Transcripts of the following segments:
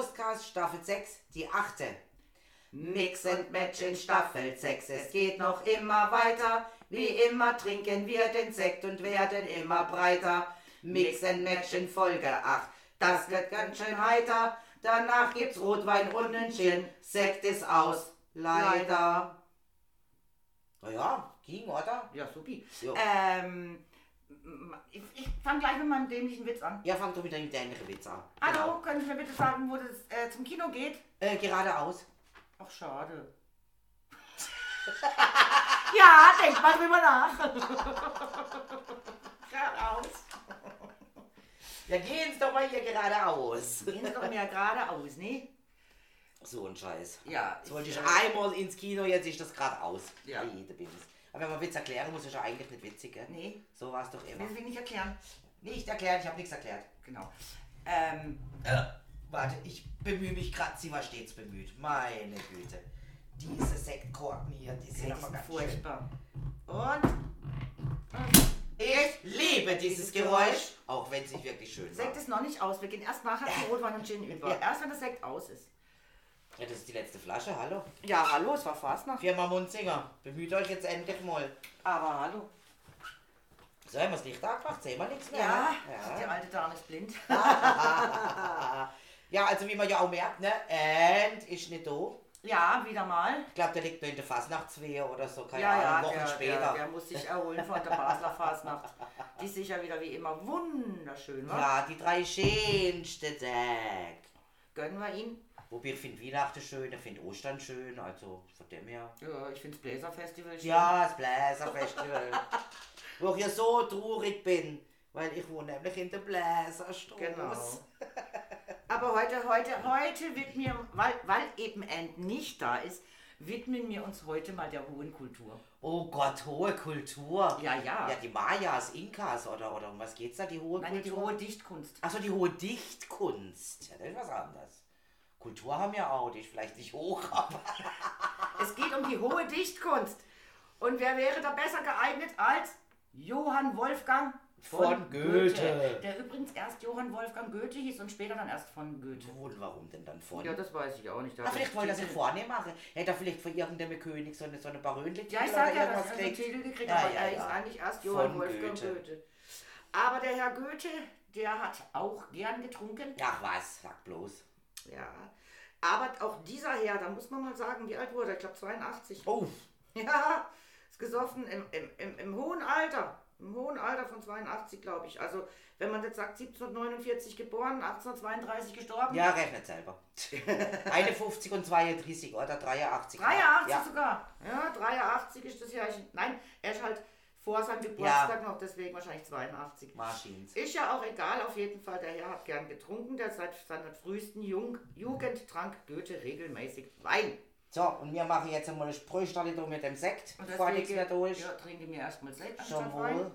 Wurstcast Staffel 6, die achte. Mix and Match in Staffel 6, es geht noch immer weiter. Wie immer trinken wir den Sekt und werden immer breiter. Mix and Match in Folge 8, das wird ganz schön heiter. Danach gibt's Rotwein und einen Gin, Sekt ist aus, leider. Naja, ging, oder? Ja, supi. Ähm, ich, ich fange gleich mit meinem dämlichen Witz an. Ja, fang doch mit deinem dämlichen Witz an. Hallo, können Sie mir bitte sagen, wo das äh, zum Kino geht? Genau. Äh, geradeaus. Ach, schade. ja, denk mal drüber nach. Geradeaus. Ja, gehen Sie doch mal hier geradeaus. Gehen Sie doch mehr geradeaus, ne? So ein Scheiß. Ja. Jetzt wollte ich äh, einmal ins Kino, jetzt ist das gerade aus. Ja. Jede Bims. Aber wenn man Witz erklären muss, ist ja eigentlich nicht witzig, gell? Nee, So war es doch immer. will Sie nicht erklären. Nicht erklären, ich habe nichts erklärt. Genau. Ähm, Äh, warte, ich bemühe mich gerade, sie war stets bemüht. Meine Güte. Diese Sektkorken hier, die sind aber ist ganz schön. furchtbar. Und Ich liebe dieses Geräusch, auch wenn es nicht wirklich schön war. Sekt ist noch nicht aus. Wir gehen erst nachher zu Rotwein und Gin über. Ja. Erst wenn das Sekt aus ist. Ja, das ist die letzte Flasche, hallo. Ja, hallo, es war Fastnacht. Firma Munzinger, bemüht euch jetzt endlich mal. Aber hallo. So, haben wir das Licht angemacht, sehen wir nichts mehr. Ja, ne? die alte Dame ist blind. Ja, also wie man ja auch merkt, ne, End ist nicht da. Ja, wieder mal. Ich glaube, der liegt nur in der Fasnachtswehe oder so, keine Ja, ja, Ahnung, Wochen der, später. Der, der muss sich erholen von der Basler Fastnacht. Die ist sicher wieder wie immer wunderschön, wa? ja, die drei schönsten Tage. Gönnen wir ihn. Wobei ich finde Weihnachten schön, ich finde Ostern schön, also von dem her. Ja, ich finde das Bläserfestival schön. Ja, das Bläserfestival. Wo ich ja so traurig bin, weil ich wohne nämlich in der Bläserstraße. Genau. Aber heute, heute, heute widmen wir, weil, weil eben End nicht da ist, widmen wir uns heute mal der hohen Kultur. Oh Gott, hohe Kultur. Ja, ja. Ja, die Mayas, Inkas oder, oder um was geht's da, die hohe die Kultur? hohe Dichtkunst. Achso, die hohe Dichtkunst. Ja, das ist was anderes. Kultur haben wir auch, die ist vielleicht nicht hoch, aber. Es geht um die hohe Dichtkunst. Und wer wäre da besser geeignet als Johann Wolfgang Von Goethe. Der übrigens erst Johann Wolfgang Goethe hieß und später dann erst von Goethe. Und warum denn dann von? Ja, das weiß ich auch nicht. Da Ach, hat vielleicht wollte er sich vorne machen. Hätte er vielleicht von irgendeinem König so eine, so eine Barönlitik Ja, ich sag ja, dass er einen Titel gekriegt Ja, hat, aber ja, er ja. ist eigentlich erst Johann Von Wolfgang Goethe. Goethe. Aber der Herr Goethe, der hat auch gern getrunken. Ach was, sag bloß. Ja. Aber auch dieser Herr, da muss man mal sagen, wie alt wurde er? Ich glaube 82. Oh, Ja, ist gesoffen im, im, im, im hohen Alter. Im hohen Alter von 82, glaube ich. Also, wenn man jetzt sagt, 1749 geboren, 1832 gestorben. ja, rechnet selber. 51 und 32 oder 83. 83 Ja. sogar. Ja, 83 ist das Jahrchen. Nein, er ist halt vor seinem Geburtstag noch, deswegen wahrscheinlich 82. Marschins. Ist ja auch egal, auf jeden Fall, der Herr hat gern getrunken, der seit seiner frühesten Jung Jugend trank Goethe regelmäßig Wein. So, und wir machen jetzt einmal eine Sprühstelle mit dem Sekt, bevor nichts mehr ist. ja, trinke mir erstmal Sekt Schon anstatt Wein. wohl.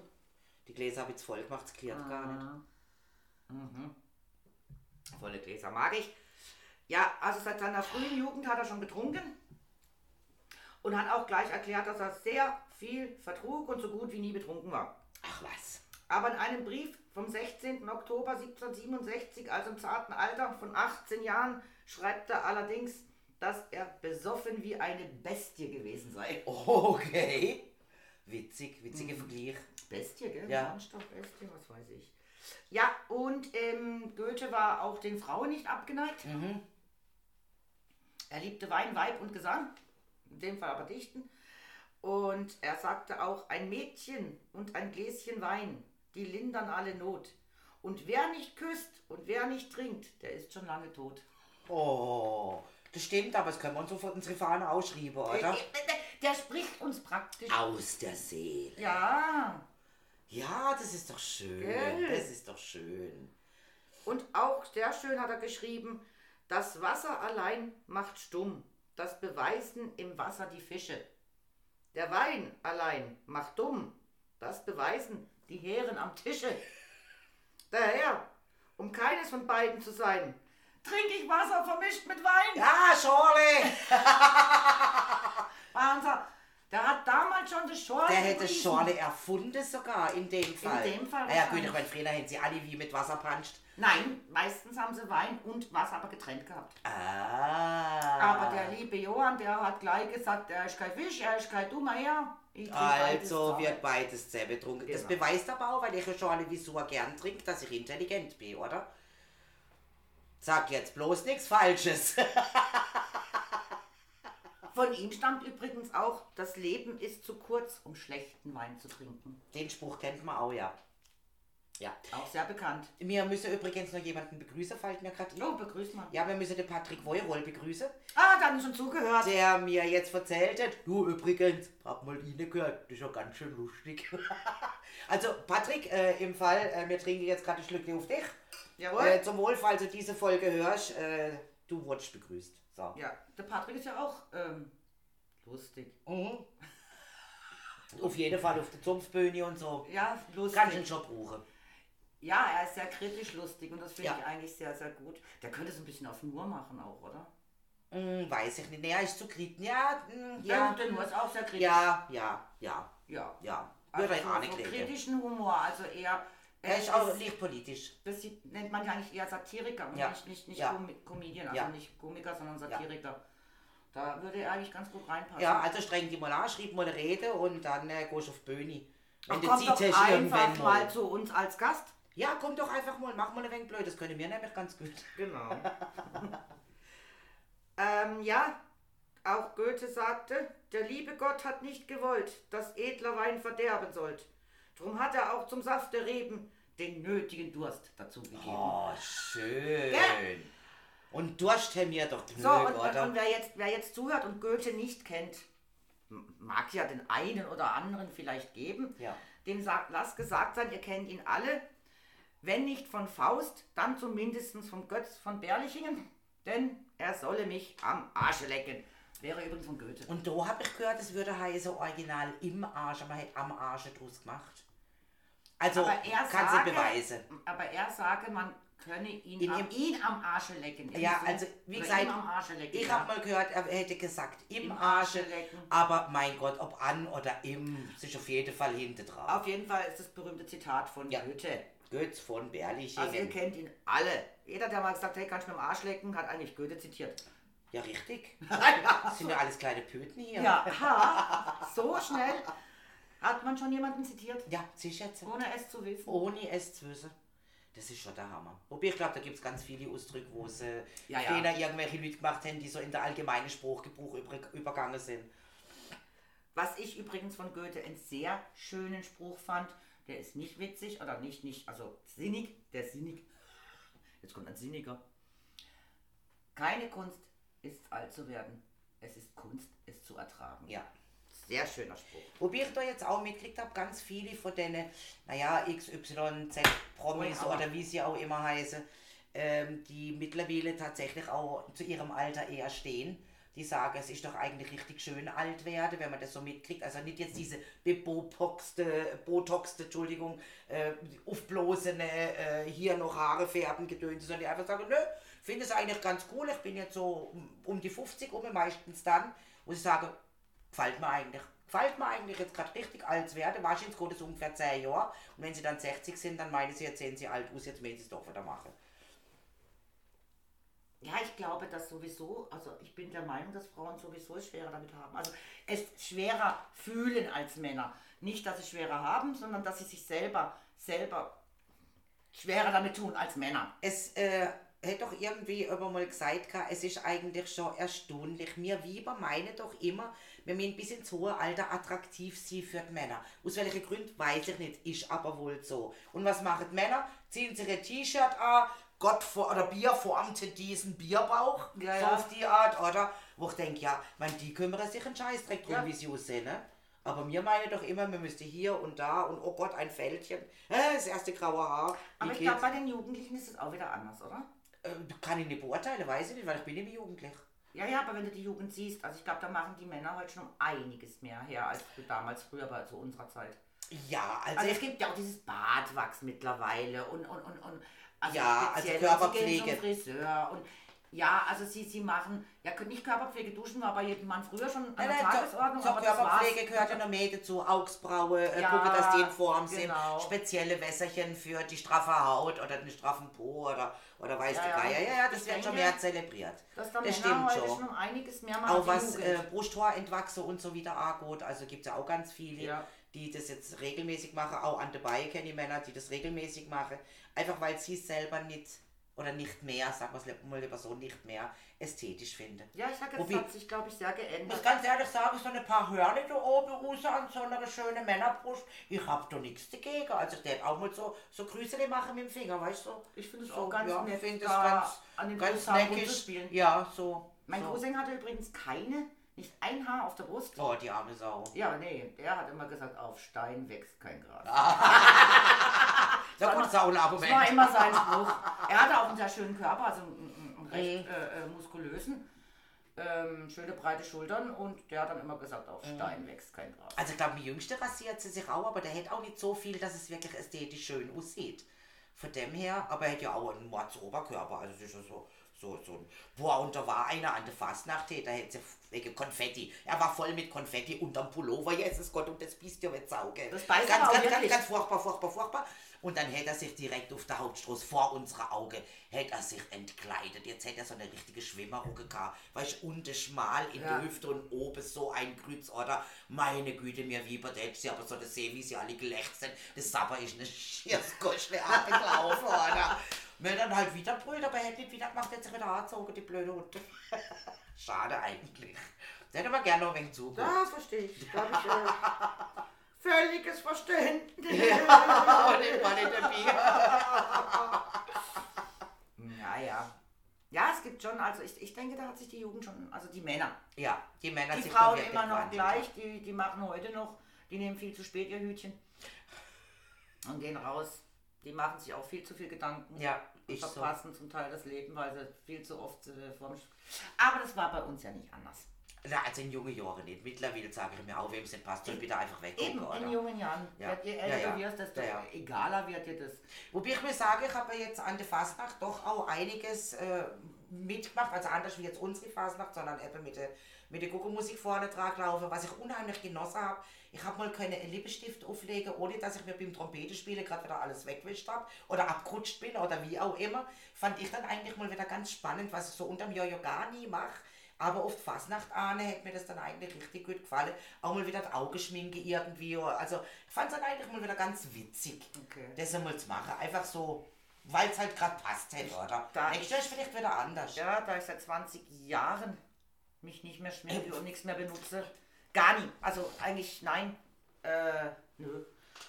Die Gläser habe ich jetzt voll gemacht, es klärt gar nicht. Mhm. Volle Gläser mag ich. Ja, also seit seiner frühen Jugend hat er schon getrunken und hat auch gleich erklärt, dass er sehr viel vertrug und so gut wie nie betrunken war. Ach was. Aber in einem Brief vom 16. Oktober 1767, also im zarten Alter von 18 Jahren, schreibt er allerdings, dass er besoffen wie eine Bestie gewesen sei. Okay. Witzig, witzige Vergleich. Bestie, gell? Ja. Bestie, was weiß ich. Ja, und ähm, Goethe war auch den Frauen nicht abgeneigt. Mhm. Er liebte Wein, Weib und Gesang, in dem Fall aber Dichten. Und er sagte auch, ein Mädchen und ein Gläschen Wein, die lindern alle Not. Und wer nicht küsst und wer nicht trinkt, der ist schon lange tot. Oh, das stimmt, aber das können wir uns so von unsere Fahne ausschreiben, oder? Der spricht uns praktisch. Aus der Seele. Ja, Ja, das ist doch schön. Gell? Das ist doch schön. und auch sehr schön hat er geschrieben, das Wasser allein macht stumm, das beweisen im Wasser die Fische. Der Wein allein macht dumm, das beweisen die Herren am Tische. Daher, um keines von beiden zu sein, trinke ich Wasser vermischt mit Wein. Ja, Schorle! Unser, Der hat damals schon die Schorle Der hätte gepriesen. Schorle erfunden sogar, in dem Fall. dem Fall Na ja gut, ich meine, früher hätten sie alle wie mit Wasser panscht. Nein, meistens haben sie Wein und Wasser aber getrennt gehabt. Ah. Aber der liebe Johann, der hat gleich gesagt, er ist kein Fisch, er ist kein Dummer her. Ich trink beides Also wird beides getrunken. Das Genau. beweist aber auch, weil ich ja Schorle wie so gern trinke, dass ich intelligent bin, oder? Sag jetzt bloß nichts Falsches. Von ihm stammt übrigens auch, das Leben ist zu kurz, um schlechten Wein zu trinken. Den Spruch kennt man auch, ja. Ja. Auch sehr bekannt. Wir müssen übrigens noch jemanden begrüßen, fällt mir gerade Oh, begrüßt mal. Ja, wir müssen den Patrick Woyrol begrüßen, Ah, da haben schon zugehört. der mir jetzt erzählt hat, du übrigens, hab mal reingehört, das ist ja ganz schön lustig. also Patrick, äh, im Fall, äh, wir trinken jetzt gerade ein Schlückchen auf dich. Jawohl. Äh, zum Wohl, falls du diese Folge hörst, äh, du wurdest begrüßt. So. Ja, der Patrick ist ja auch ähm, lustig. Mhm. Auf jeden Fall auf der Zumpfbühne und so. Ja, lustig. Kann ich ihn schon brauchen. Ja, er ist sehr kritisch lustig und das finde Ja. ich eigentlich sehr, sehr gut. Der könnte es ein bisschen auf Nur machen auch, oder? Hm, weiß ich nicht. Er ist zu kritisch. Ja, hm, Ja, ja. der Nur ist auch sehr kritisch. Ja, ja, ja, Ja. ja. Also auch so, so kritischen Humor, also eher... Er ist auch nicht politisch. das sieht, nennt man ja eigentlich eher Satiriker und Ja. nicht, nicht, nicht Ja. Comedian, also Ja. nicht Komiker, sondern Satiriker. Da würde er eigentlich ganz gut reinpassen. Ja, also streng die mal an, schreib mal eine Rede und dann äh, gehst du auf die Bühne. Ach, Wenn du komm doch einfach irgendwann mal zu uns als Gast. Ja, komm doch einfach mal, mach mal ein wenig blöd, das können wir nämlich ganz gut. Genau. ähm, ja, auch Goethe sagte, der liebe Gott hat nicht gewollt, dass edler Wein verderben sollt. Drum hat er auch zum Saft der Reben den nötigen Durst dazu gegeben. Oh, schön. Ja. Und Durst haben wir doch genug, So, und, oder? und wer, jetzt, wer jetzt zuhört und Goethe nicht kennt, mag ja den einen oder anderen vielleicht geben, Ja. dem sagt, lasst gesagt sein, ihr kennt ihn alle. Wenn nicht von Faust, dann zumindest von Götz von Berlichingen, denn er solle mich am Arsche lecken. Wäre übrigens von Goethe. Und da habe ich gehört, es würde heißen Original im Arsch, aber man hätte am Arsch draus gemacht. Also, aber er kann sage, sie beweisen. Aber er sage, man könne ihn, In am, ihn am Arsche lecken. Ja, Irgendwie also, wie Oder gesagt, lecken. Ich ja. habe mal gehört, er hätte gesagt im, Im Arsche lecken. aber mein Gott, ob an oder im, ist auf jeden Fall hinten drauf. Auf jeden Fall ist das berühmte Zitat von Ja. Goethe. Götz von Berlichingen. Also ihr kennt ihn alle. Jeder, der mal gesagt hat, hey, kannst du mir am Arsch lecken, hat eigentlich Goethe zitiert. ja, richtig. Das sind ja alles kleine Pöten hier. ja ha, so schnell hat man schon jemanden zitiert, Ja, sicher jetzt. ohne es zu wissen. Ohne es zu wissen. Das ist schon der Hammer. Wobei ich glaube, da gibt es ganz viele Ausdrücke, wo äh, Ja, ja. Fehler irgendwelche Leute gemacht haben, die so in der allgemeinen Spruchgebrauch über, übergangen sind. Was ich übrigens von Goethe einen sehr schönen Spruch fand, der ist nicht witzig oder nicht, nicht, also sinnig, der ist sinnig. Jetzt kommt ein sinniger. Keine Kunst ist alt zu werden. Es ist Kunst, es zu ertragen. Ja. Sehr schöner Spruch. Wobei ich da jetzt auch mitgekriegt habe, ganz viele von denen, naja, XYZ-Promis aber- oder wie sie auch immer heißen, ähm, die mittlerweile tatsächlich auch zu ihrem Alter eher stehen. Die sagen, es ist doch eigentlich richtig schön alt werden, wenn man das so mitkriegt. Also nicht jetzt diese bebotoxte, botoxte, Entschuldigung, äh, aufblasene, äh, hier noch Haare färben, gedöns, sondern die einfach sagen, nö, finde es eigentlich ganz cool, ich bin jetzt so um, um die 50 um, meistens dann, wo ich sage, gefällt mir eigentlich. Gefällt mir eigentlich jetzt gerade richtig alt zu werden. Wahrscheinlich geht es ungefähr 10 Jahre. Und wenn sie dann 60 sind, dann meinen sie, jetzt sehen sie alt aus, jetzt müssen sie es doch wieder machen. Ja, ich glaube, dass sowieso, also ich bin der Meinung, dass Frauen sowieso es schwerer damit haben. Also es schwerer fühlen als Männer. Nicht, dass sie schwerer haben, sondern dass sie sich selber, selber schwerer damit tun als Männer. Es äh, hätte doch irgendwie immer mal gesagt, es ist eigentlich schon erstaunlich. Wir Weiber meinen doch immer, wir müssen bis ins hohe Alter attraktiv sein für die Männer. Aus welchen Gründen, weiß ich nicht, ist aber wohl so. Und was machen die Männer? Ziehen sich ein T-Shirt an, Gott vor, oder Bier formte diesen Bierbauch, Ja, so ja. auf die Art, oder? Wo ich denke, ja, man, die kümmern sich einen Scheißdreck drum, Ja. wie sie aussehen, ne? Aber wir meinen doch immer, wir müssten hier und da und oh Gott, ein Fältchen, äh, das erste graue Haar. Aber ich glaube, bei den Jugendlichen ist es auch wieder anders, oder? Äh, kann ich nicht beurteilen, weiß ich nicht, weil ich bin nicht jugendlich. Ja, ja, aber wenn du die Jugend siehst, also ich glaube, da machen die Männer heute schon um einiges mehr her als damals früher bei zu unserer Zeit. Ja, also, Also es gibt ja auch dieses Bartwachs mittlerweile und und und und also Ja, also Körperpflege. Zum Friseur und Ja, also sie, sie machen, ja nicht Körperpflege, duschen war bei jedem Mann früher schon an der Nein, Tagesordnung, zur aber das war's. Körperpflege gehört ja noch mehr dazu. Augsbraue, äh, Ja, gucke, dass die in Form genau. sind. Spezielle Wässerchen für die straffe Haut oder den straffen Po oder, oder weiß Ja, ja. Geier. Ja, ja, das wird schon denke, mehr zelebriert. Das Männer stimmt schon. schon einiges mehr machen. Auch was äh. Brusthaarentwachse und so wieder angeht. Also gibt es ja auch ganz viele, Ja. die das jetzt regelmäßig machen. Auch an der Baie kenne ich Männer, die das regelmäßig machen. Einfach weil sie es selber nicht oder nicht mehr, sagen wir es mal lieber so, nicht mehr ästhetisch finden. ja, ich sag jetzt, Wobei- hat sich, glaube ich, sehr Ich muss geändert. ganz ehrlich sagen, so ein paar Hörner da oben raus an so einer schönen Männerbrust, ich hab da nichts dagegen. Also ich darf auch mal so, so Grüße machen mit dem Finger, weißt du? Ich finde es So, auch ganz ja, nett, find es ganz, an den ganz neckisch. Ja, so. Mein so. Cousin hatte übrigens keine, nicht ein Haar auf der Brust. Oh, die arme Sau. Ja, nee, der hat immer gesagt, auf Stein wächst kein Gras. Ja gut, Saul Das war immer sein Spruch. Er hatte auch einen sehr schönen Körper, also einen, einen recht äh, äh, muskulösen, ähm, schöne breite Schultern und der hat dann immer gesagt, auf Stein wächst kein Gras. Also ich glaube, die Jüngste rasiert sie sich auch, aber der hat auch nicht so viel, dass es wirklich ästhetisch schön aussieht. Von dem her, aber er hat ja auch einen Mordsoberkörper, also es ist ja so, so, so ein, boah, und da war einer an der Fastnacht, da hätte sie wegen Konfetti, er war voll mit Konfetti unterm Pullover, Jesus Gott, und das bist ja mit Sauge. Das beißt ganz, ganz, ganz, ganz furchtbar, furchtbar, furchtbar. Und dann hätte er sich direkt auf der Hauptstraße vor unserer Auge, hätte er sich entkleidet. Jetzt hätte er so eine richtige Schwimmerrucke gehabt. Weißt du, unten schmal in Ja. der Hüfte und oben so ein Kreuz, oder? Meine Güte, mir wie bei sie aber so das sehen, wie sie alle gelächt sind. Das Sapper ist eine Schierskuschle abgelaufen, oder? Mir dann halt wieder brüllt, aber er hätte nicht wieder gemacht, sich wieder angezogen, die blöde Hunde. Schade eigentlich. Der hätte aber gerne noch ein wenig zugehört. Das verstehe ich. Hab ich äh, völliges Verständnis. Den Mann in der Bier. Naja. Ja, es gibt schon, also ich, ich denke, da hat sich die Jugend schon, also die Männer. Ja, die Männer Die Frauen immer noch gleich, die, die machen heute noch, die nehmen viel zu spät ihr Hütchen und gehen raus. Die machen sich auch viel zu viel Gedanken. Ja, und ich so. verpassen zum Teil das Leben, weil sie viel zu oft äh, vorm... Aber das war bei uns ja nicht anders. Na, also in jungen Jahren nicht. Mittlerweile sage ich mir auch, wem es nicht passt, soll bitte einfach weggucken, Eben, oder? in jungen Jahren. Ja. Je älter Ja, ja. wirst, desto Ja, egaler wird dir das. Wobei ich mir sage, ich habe jetzt an der Fastnacht doch auch einiges äh, mitgemacht, also anders wie jetzt unsere Fastnacht, sondern eben mit der, mit der Guckelmusik vorne dran laufen, was ich unheimlich genossen habe. Ich habe mal können einen Lippenstift auflegen, ohne dass ich mir beim Trompetenspielen gerade wieder alles weggewischt habe oder abgerutscht bin oder wie auch immer. Fand ich dann eigentlich mal wieder ganz spannend, was ich so unterm Jojo gar nie mache. Aber oft Fastnacht ahne, hätte mir das dann eigentlich richtig gut gefallen. Auch mal wieder das Augeschminke irgendwie. Also ich fand es dann eigentlich mal wieder ganz witzig, Okay. das einmal zu machen. Einfach so, weil es halt gerade passt hätte, oder? Da- Nächstes Jahr ist vielleicht wieder anders. Ja, da ich seit 20 Jahren mich nicht mehr schminke und nichts mehr benutze. Gar nie. Also eigentlich nein. Äh, nö.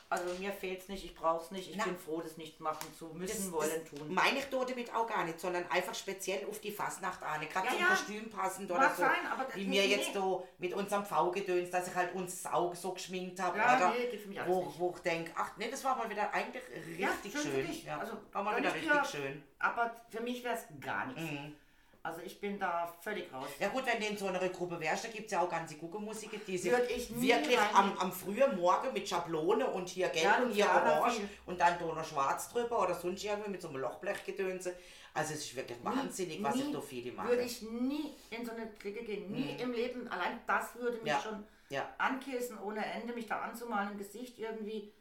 Also mir fehlt es nicht, ich brauche es nicht. Ich Na. bin froh, das nicht machen zu müssen, Das, wollen, das tun. meine ich dort damit auch gar nicht, sondern einfach speziell auf die Fastnacht ahne. Gerade Ja, zum ja. Kostüm passend oder Mag so. sein, aber wie mir jetzt so mit unserem V-Gedöns, dass ich halt uns das Auge so geschminkt habe. Ja, oder? nee, wo, nicht. wo ich denke, ach nee, das war mal wieder eigentlich richtig schön für schön. dich. Ja, Also, war mal wieder ich richtig dir- schön. Aber für mich wäre es gar nichts. Mhm. Also ich bin da völlig raus. Ja gut, wenn du in so einer Gruppe wärst, da gibt es ja auch ganze Guckelmusiker, die nie wirklich am, am frühen Morgen mit Schablone und hier gelb Ja, und hier Luciana orange und dann da noch schwarz drüber oder sonst irgendwie mit so einem Lochblechgedönse. Also es ist wirklich wahnsinnig, was ich da viele mache. Würde ich nie in so eine Clique gehen. Nie im Leben. Allein das würde mich Ja. schon Ja. ankissen ohne Ende, mich da anzumalen im Gesicht irgendwie.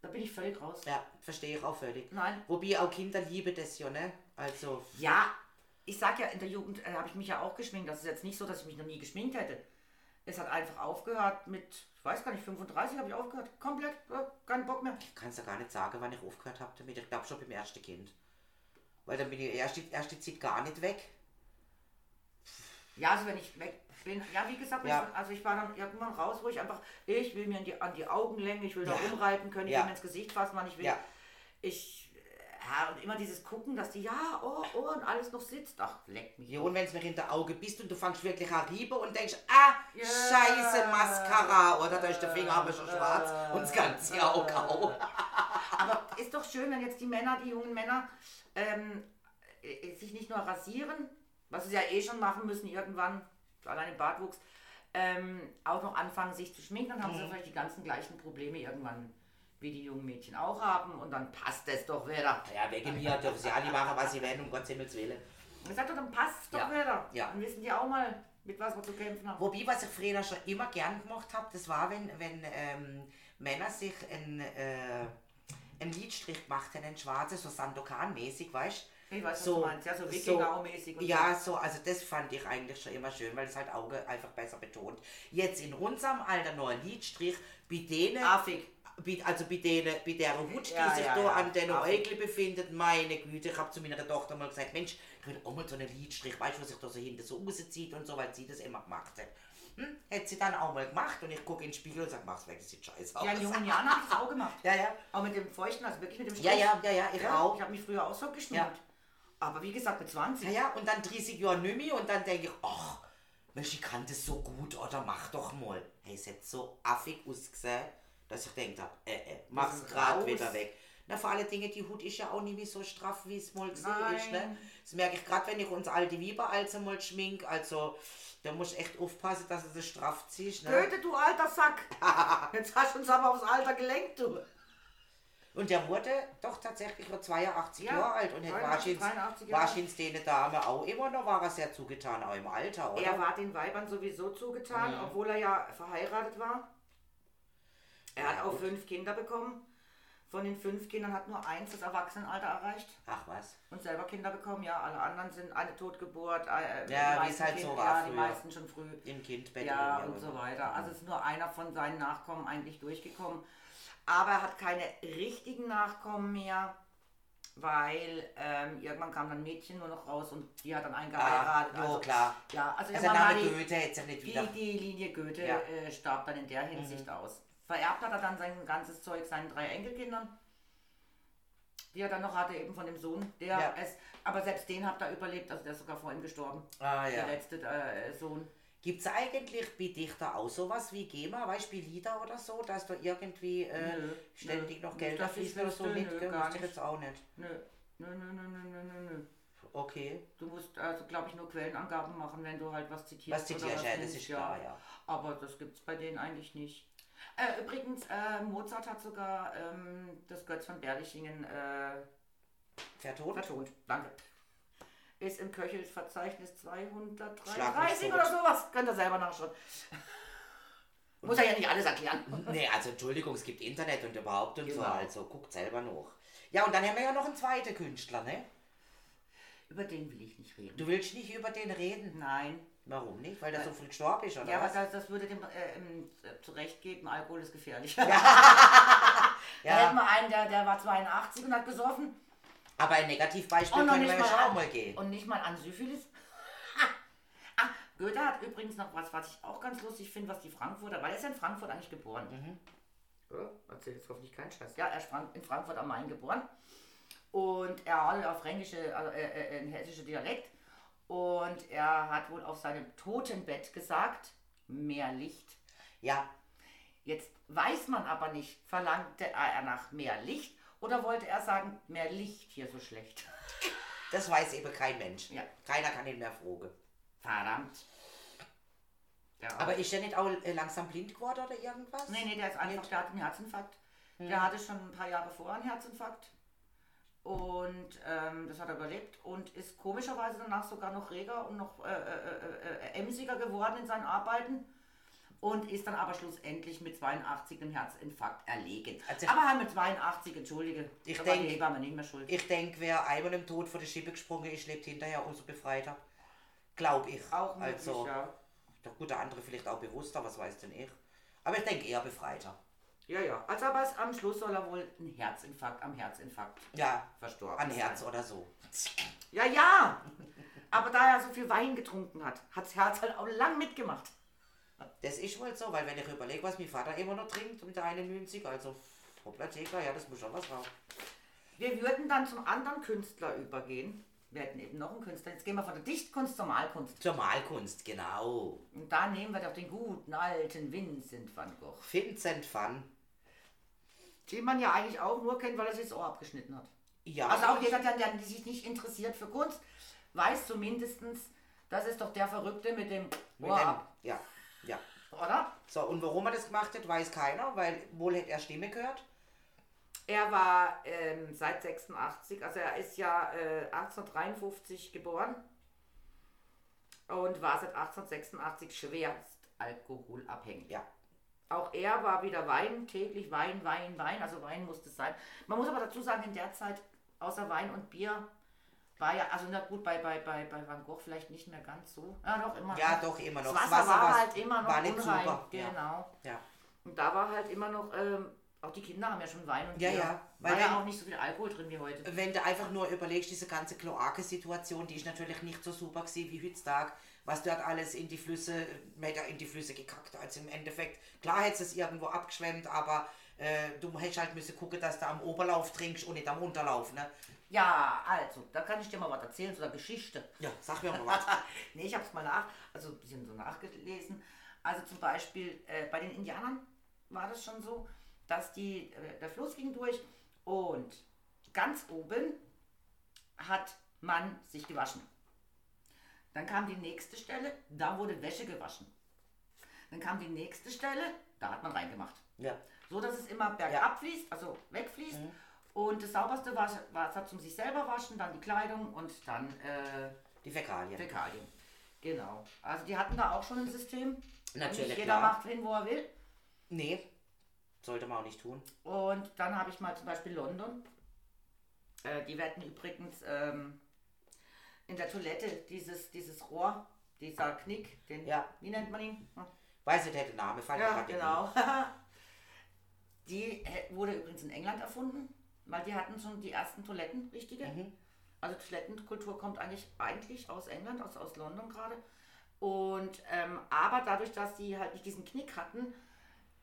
Da bin ich völlig raus. Ja, verstehe ich auch völlig. Nein. Wobei auch Kinder lieben das ja, ne? Also, Ja, ich sag ja, in der Jugend äh, habe ich mich ja auch geschminkt. Das ist jetzt nicht so, dass ich mich noch nie geschminkt hätte. Es hat einfach aufgehört mit, ich weiß gar nicht, 35 habe ich aufgehört. Komplett, äh, keinen Bock mehr. ich kann es ja gar nicht sagen, wann ich aufgehört habe damit. Ich glaube schon beim ersten Kind. Weil dann bin ich erste, erste Zeit gar nicht weg. Ja, also wenn ich weg bin, ja, wie gesagt, Ja. also ich war dann irgendwann raus, wo ich einfach, ich will mir an die, an die Augenlänge, ich will da Ja. rumreiten können, ich Ja. will mir ins Gesicht fassen, wann ich will. Ich, ja, und immer dieses Gucken, dass die, ja, oh, oh, und alles noch sitzt. Ach, leck mich. Ja, und wenn es mir in der Auge bist und du fängst wirklich an rieben und denkst, ah, Ja. scheiße Mascara, oder da ist der Finger aber schon schwarz und das ganze Auge auch. Aber ist doch schön, wenn jetzt die Männer, die jungen Männer, ähm, äh, sich nicht nur rasieren, was sie ja eh schon machen müssen irgendwann, allein im Bartwuchs, ähm, auch noch anfangen, sich zu schminken, dann haben Mhm. sie vielleicht die ganzen gleichen Probleme irgendwann, wie die jungen Mädchen auch haben und dann passt es doch wieder. Ja, wegen mir dürfen sie alle machen, was sie wollen, um Gottes Himmels Willen. Ich sag doch, dann passt doch Ja. wieder. Ja. Dann wissen die auch mal, mit was wir zu kämpfen haben. Wobei, was ich früher schon immer gern gemacht habe, das war, wenn, wenn ähm, Männer sich ein, äh, einen Lidstrich gemacht haben, einen schwarzen, so Sandokan-mäßig, weißt Ich weiß, was so, du meinst. Ja, so Wikinger-mäßig. und Ja, so, also das fand ich eigentlich schon immer schön, weil es halt Auge einfach besser betont. Jetzt in unserem Alter noch ein Lidstrich, bei denen, so. Affig. Also bei denen, bei der Ja, die sich ja, da ja. an den. Äugeln befindet, meine Güte, ich habe zu meiner Tochter mal gesagt, Mensch, ich will auch mal so einen Lidstrich, weißt du, was sich da so hinten so rauszieht und so, weil sie das immer gemacht hat. Hm? Hätte sie dann auch mal gemacht und ich gucke in den Spiegel und sage, mach's weg, das sieht scheiße aus. Ja, in jungen Jahren habe ich das auch gemacht. ja, ja. Auch mit dem Feuchten, also wirklich mit dem Ja, Strich. ja, ja, ja, ich Ja, auch. Ich habe mich früher auch so geschminkt. Aber wie gesagt, mit 20. Ja, ja, und dann 30 Jahre nicht mehr und dann denke ich, ach, Mensch, ich kann das so gut, oder mach doch mal. Hey, es hat so affig ausgesehen, dass ich denkt habe, äh, äh, mach's grad wieder weg. Na, vor allen Dingen, die Hut ist ja auch nicht mehr so straff, wie es mal gesehen ist, ne? Nein. Das merke ich gerade, wenn ich uns alte Weiber also mal schmink, also, da muss ich echt aufpassen, dass du das straff ziehst, ne? Goethe, du alter Sack. Jetzt hast du uns aber aufs Alter gelenkt, du. Und der wurde doch tatsächlich nur 82 Ja, Jahre alt und hat 83, wahrscheinlich, 83 Jahre. wahrscheinlich den Dame auch immer noch, war er sehr zugetan, auch im Alter, oder? Er war den Weibern sowieso zugetan, Mhm. obwohl er ja verheiratet war. Er Ja, hat auch fünf Kinder bekommen. Von den fünf Kindern hat nur eins das Erwachsenenalter erreicht Ach was. und selber Kinder bekommen. Ja, alle anderen sind eine Totgeburt. Äh, die Ja, wie es halt Kind- so war Ja, die früher. meisten schon früh. Im Kindbett. Ja, und so weiter. Also ist nur einer von seinen Nachkommen eigentlich durchgekommen. Aber er hat keine richtigen Nachkommen mehr, weil ähm, irgendwann kam dann Mädchen nur noch raus und die hat dann einen Ah, geheiratet. jo, also, klar. Ja, also, Also der Name die, Goethe hätte sich nicht wieder... die, die Linie Goethe Ja. äh, starb dann in der Hinsicht aus. Vererbt hat er dann sein ganzes Zeug seinen drei Enkelkindern, die er dann noch hatte, eben von dem Sohn. Der Ja. es, aber selbst den hat er überlebt, also der ist sogar vor ihm gestorben. Ah ja. Der letzte äh, Sohn. Gibt es eigentlich bei dich da auch sowas wie GEMA, du, wie Lieder oder so, dass da irgendwie äh, Nö, ständig nö. noch Geld fließt oder so wüsste, mit? nö, gar ich jetzt auch nicht. Nö, nö, nö, nö, nö, nö, nö, nö. Okay. Du musst also, glaube ich, nur Quellenangaben machen, wenn du halt was zitierst. Was zitierst, ja, das ist klar, ja. Aber das gibt es bei denen eigentlich nicht. Äh, übrigens, äh, Mozart hat sogar ähm, das Götz von Berlichingen äh, Vertont? vertont. Danke. Ist im Köchels Verzeichnis Schlag mich 233 tot. oder sowas. Könnt ihr selber nachschauen. Muss er ja nicht alles erklären. Nee, also Entschuldigung, es gibt Internet und überhaupt und so, Genau. also guckt selber noch. Ja, und dann haben wir ja noch einen zweiten Künstler, ne? Über den will ich nicht reden. Du willst nicht über den reden. Nein. Warum nicht? Weil der so früh gestorben ist, oder Ja, aber was? das, das würde dem äh, ähm, zurecht geben, Alkohol ist gefährlich. Da Ja. hätten wir einen, der, der war 82 und hat gesoffen. Aber ein Negativbeispiel Und können wir ja schon auch mal gehen. Und nicht mal an Syphilis. ah, Goethe hat übrigens noch was, was ich auch ganz lustig finde, was die Frankfurter, weil er ist ja in Frankfurt eigentlich geboren. Mhm. Ja, erzähl jetzt hoffentlich keinen Scheiß. Ja, er ist in Frankfurt am Main geboren. Und er hatte auf fränkische, also, äh, äh, ein hessischer Dialekt. Und er hat wohl auf seinem Totenbett gesagt, mehr Licht. Ja, Jetzt weiß man aber nicht, verlangte er nach mehr Licht oder wollte er sagen, mehr Licht hier so schlecht? das weiß eben kein Mensch. Ja. Keiner kann ihn mehr fragen. Verdammt. Ja. Aber ist der nicht auch äh, langsam blind geworden oder irgendwas? nee, nee, der ist einfach, der hat einen Herzinfarkt. Der hatte schon ein paar Jahre vorher einen Herzinfarkt. Und ähm, das hat er überlebt und ist komischerweise danach sogar noch reger und noch äh, äh, äh, äh, emsiger geworden in seinen Arbeiten. Und ist dann aber schlussendlich mit 82 einem Herzinfarkt erlegen. Also- aber halt mit 82, entschuldige. Ich da war die Hebamme nicht mehr schuld. Ich denke, wer einmal im Tod vor der Schippe gesprungen ist, lebt hinterher umso befreiter. Glaub ich. Auch möglich, also, ja. Doch gut, der andere vielleicht auch bewusster, was weiß denn ich. Aber ich denke eher befreiter. Ja, ja. Also aber es, am Schluss soll er wohl einen Herzinfarkt am Herzinfarkt Ja, verstorben an sein. Herz oder so. Ja, ja. Aber da er so viel Wein getrunken hat, hat das Herz halt auch lang mitgemacht. Das ist wohl so, weil wenn ich überlege, was mein Vater immer noch trinkt mit der 91, also hoppla Theka, ja, das muss schon was raus. Wir würden dann zum anderen Künstler übergehen. Wir hätten eben noch einen Künstler. Jetzt gehen wir von der Dichtkunst zur Malkunst. Zur Malkunst, genau. Und da nehmen wir doch den guten alten Vincent van Gogh. Vincent van. Den man ja eigentlich auch nur kennt, weil er sich das Ohr abgeschnitten hat. Ja, Also auch jeder, der, der sich nicht interessiert für Kunst, weiß zumindest, das ist doch der Verrückte mit dem mit Ohr dem, ab, ja, ja. oder? So, und warum er das gemacht hat, weiß keiner, weil wohl hätte er Stimme gehört. Er war ähm, seit 86, also er ist ja äh, 1853 geboren und war seit 1886 schwerst alkoholabhängig. Ja. Auch er war wieder Wein, täglich Wein, Wein, Wein, also Wein musste es sein. Man muss aber dazu sagen, in der Zeit, außer Wein und Bier, war ja, also na gut, bei, bei, bei, bei Van Gogh vielleicht nicht mehr ganz so. Ja, doch, immer Ja, noch. doch, immer noch. Das Wasser, Wasser war halt immer noch war nicht unrein. super, ja. Genau. Ja. Und da war halt immer noch, ähm, auch die Kinder haben ja schon Wein und Ja, Bier. ja, weil War ja auch nicht so viel Alkohol drin wie heute. Wenn du einfach nur überlegst, diese ganze Kloake-Situation, die ist natürlich nicht so super gewesen wie heutzutage, was dort alles in die Flüsse, hat ja in die Flüsse gekackt. Also im Endeffekt, klar hättest du es irgendwo abgeschwemmt, aber äh, du hättest halt müssen gucken, dass du am Oberlauf trinkst und nicht am Unterlauf, ne? Ja, also, da kann ich dir mal was erzählen zu der Geschichte. Ja, sag mir mal was. nee, ich habe es mal nach, also ein bisschen so nachgelesen. Also zum Beispiel äh, bei den Indianern war das schon so, dass die, äh, der Fluss ging durch und ganz oben hat man sich gewaschen. Dann kam die nächste Stelle, da wurde Wäsche gewaschen. Dann kam die nächste Stelle, da hat man reingemacht. ja. So dass es immer bergab fließt, also wegfließt. Und das sauberste war Wasser zum sich selber waschen, dann die Kleidung und dann äh, Die Fäkalien. Fäkalien. Genau. Also die hatten da auch schon ein System. Natürlich, Nicht jeder klar. macht hin, wo er will. Nee, sollte man auch nicht tun. Und dann habe ich mal zum Beispiel London. Äh, die werden übrigens ähm, in der Toilette dieses, dieses Rohr, dieser Knick, den, Ja. wie nennt man ihn? Hm. Weiß nicht, hätte Name, mir Ja, genau. die hä- wurde übrigens in England erfunden, weil die hatten schon die ersten Toiletten, richtige. Mhm. Also Toilettenkultur kommt eigentlich, eigentlich aus England, aus, aus London gerade. Und ähm, aber dadurch, dass die halt nicht diesen Knick hatten,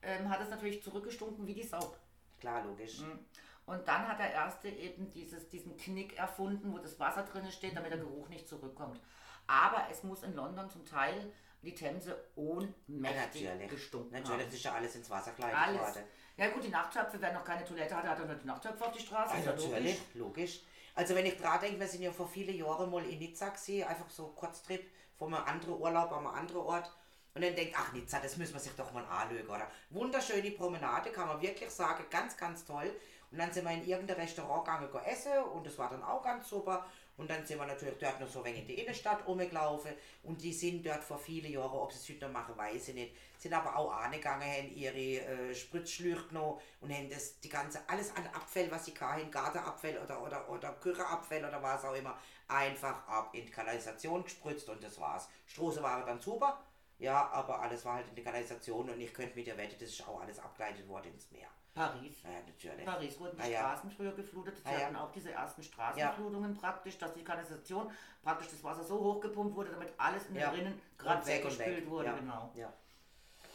ähm, hat es natürlich zurückgestunken wie die Sau. Klar, logisch. Mhm. Und dann hat der erste eben dieses, diesen Knick erfunden, wo das Wasser drin steht, damit der Geruch nicht zurückkommt. Aber es muss in London zum Teil die Themse ohnmächtig Natürlich. gestunken Natürlich, haben. das ist ja alles ins Wasser geleitet Alles. Ja gut, die Nachttöpfe, wer noch keine Toilette hatte, hat dann die Nachttöpfe auf die Straße. Ja, ist ja natürlich, logisch. logisch. Also wenn ich dran denke, wir sind ja vor vielen Jahren mal in Nizza gewesen, einfach so Kurztrip von einem anderen Urlaub an einem anderen Ort. Und dann denkt, ach Nizza, das müssen wir sich doch mal anlegen, oder? Wunderschöne Promenade, kann man wirklich sagen, ganz, ganz toll. Und dann sind wir in irgendein Restaurant gegangen essen und das war dann auch ganz super. Und dann sind wir natürlich dort noch so ein wenig in die Innenstadt rumgelaufen und die sind dort vor vielen Jahren, ob sie es heute noch machen, weiß ich nicht, sind aber auch angegangen, haben ihre äh, Spritzschlüch genommen und haben das, die ganze, alles an Abfall, was sie hatten, Gartenabfall oder, oder, oder Küchenabfall oder was auch immer, einfach ab in die Kanalisation gespritzt und das war's. Straße war dann super, ja, aber alles war halt in die Kanalisation und ich könnte mit der Wette, das ist auch alles abgeleitet worden ins Meer. Paris. Ja, natürlich. Paris wurden die Ah, ja. Straßen früher geflutet. Sie Ah, ja. hatten auch diese ersten Straßenflutungen praktisch, dass die Kanalisation praktisch das Wasser so hochgepumpt wurde, damit alles in Ja. den Rinnen gerade weggespült weg. wurde. ja. Genau. Ja.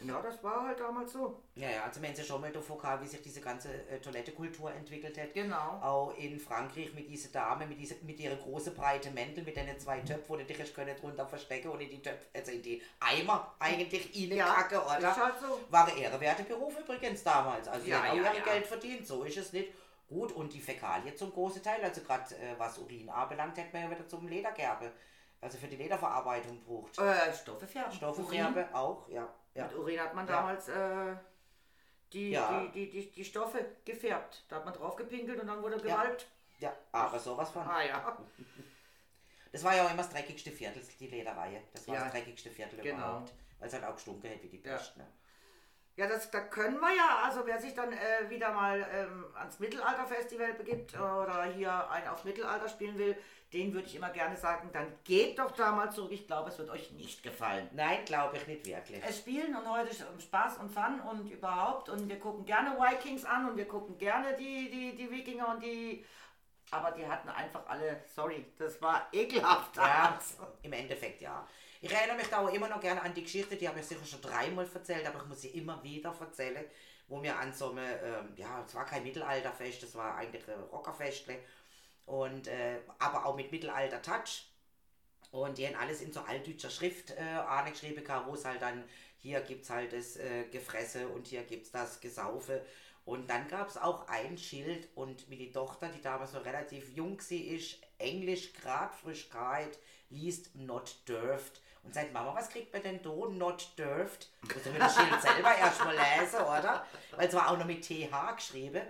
Ja, das war halt damals so. Ja, ja, also wenn sie schon mal davon kam, wie sich diese ganze äh, Toilettekultur entwickelt hat. Genau. Auch in Frankreich mit dieser Dame, mit, dieser, mit ihrer großen breiten Mäntel, mit den zwei Töpfen, wo du dich jetzt können drunter verstecken und in die Töpfe, also in die Eimer eigentlich reinkacke, Ja, oder? ist halt so. War ein ehrenwerter Beruf übrigens damals. Also die Ja, haben auch ja, ihr ja. Geld verdient, so ist es nicht. Gut, und die Fäkalien zum großen Teil, also gerade äh, was Urin anbelangt, hätte man ja wieder zum Ledergerbe, also für die Lederverarbeitung gebraucht. Äh, Stoffe färben. Stoffe Urin. färben auch, ja. Ja. Mit Urin hat man Ja. damals äh, die, Ja. die, die, die, die Stoffe gefärbt. Da hat man drauf gepinkelt und dann wurde gewalbt. Ja, aber sowas von. Ah ja. Das war ja auch immer das dreckigste Viertel, die Lederreihe. Das war das dreckigste Viertel genau. überhaupt. Weil es halt auch gestunken hat wie die. Pest. Ne? Ja, das, da können wir ja, also wer sich dann äh, wieder mal ähm, ans Mittelalterfestival begibt oder hier ein auf Mittelalter spielen will, den würde ich immer gerne sagen, dann geht doch da mal zurück. Ich glaube, es wird euch nicht gefallen. Nein, glaube ich nicht wirklich. Es spielen und heute ist Spaß und Fun und überhaupt und wir gucken gerne Vikings an und wir gucken gerne die, die, die Wikinger und die... Aber die hatten einfach alle, sorry, das war ekelhaft. Ja, damals. im Endeffekt ja. Ich erinnere mich da auch immer noch gerne an die Geschichte, die habe ich sicher schon dreimal erzählt, aber ich muss sie immer wieder erzählen, wo wir an so einem, ähm, ja, es war kein Mittelalterfest, es war eigentlich ein Rockerfestle, und, äh, aber auch mit Mittelalter-Touch. Und die haben alles in so altdeutscher Schrift äh, angeschrieben, wo es halt dann, hier gibt es halt das äh, Gefresse und hier gibt es das Gesaufe. Und dann gab es auch ein Schild und mit die Tochter, die damals noch relativ jung sie ist, Englisch grad frisch gehalten, liest not dürft. Und sagt, Mama, was kriegt man denn da? Not dürft. Muss man das Schild selber erstmal lesen, oder? Weil es war auch noch mit TH geschrieben.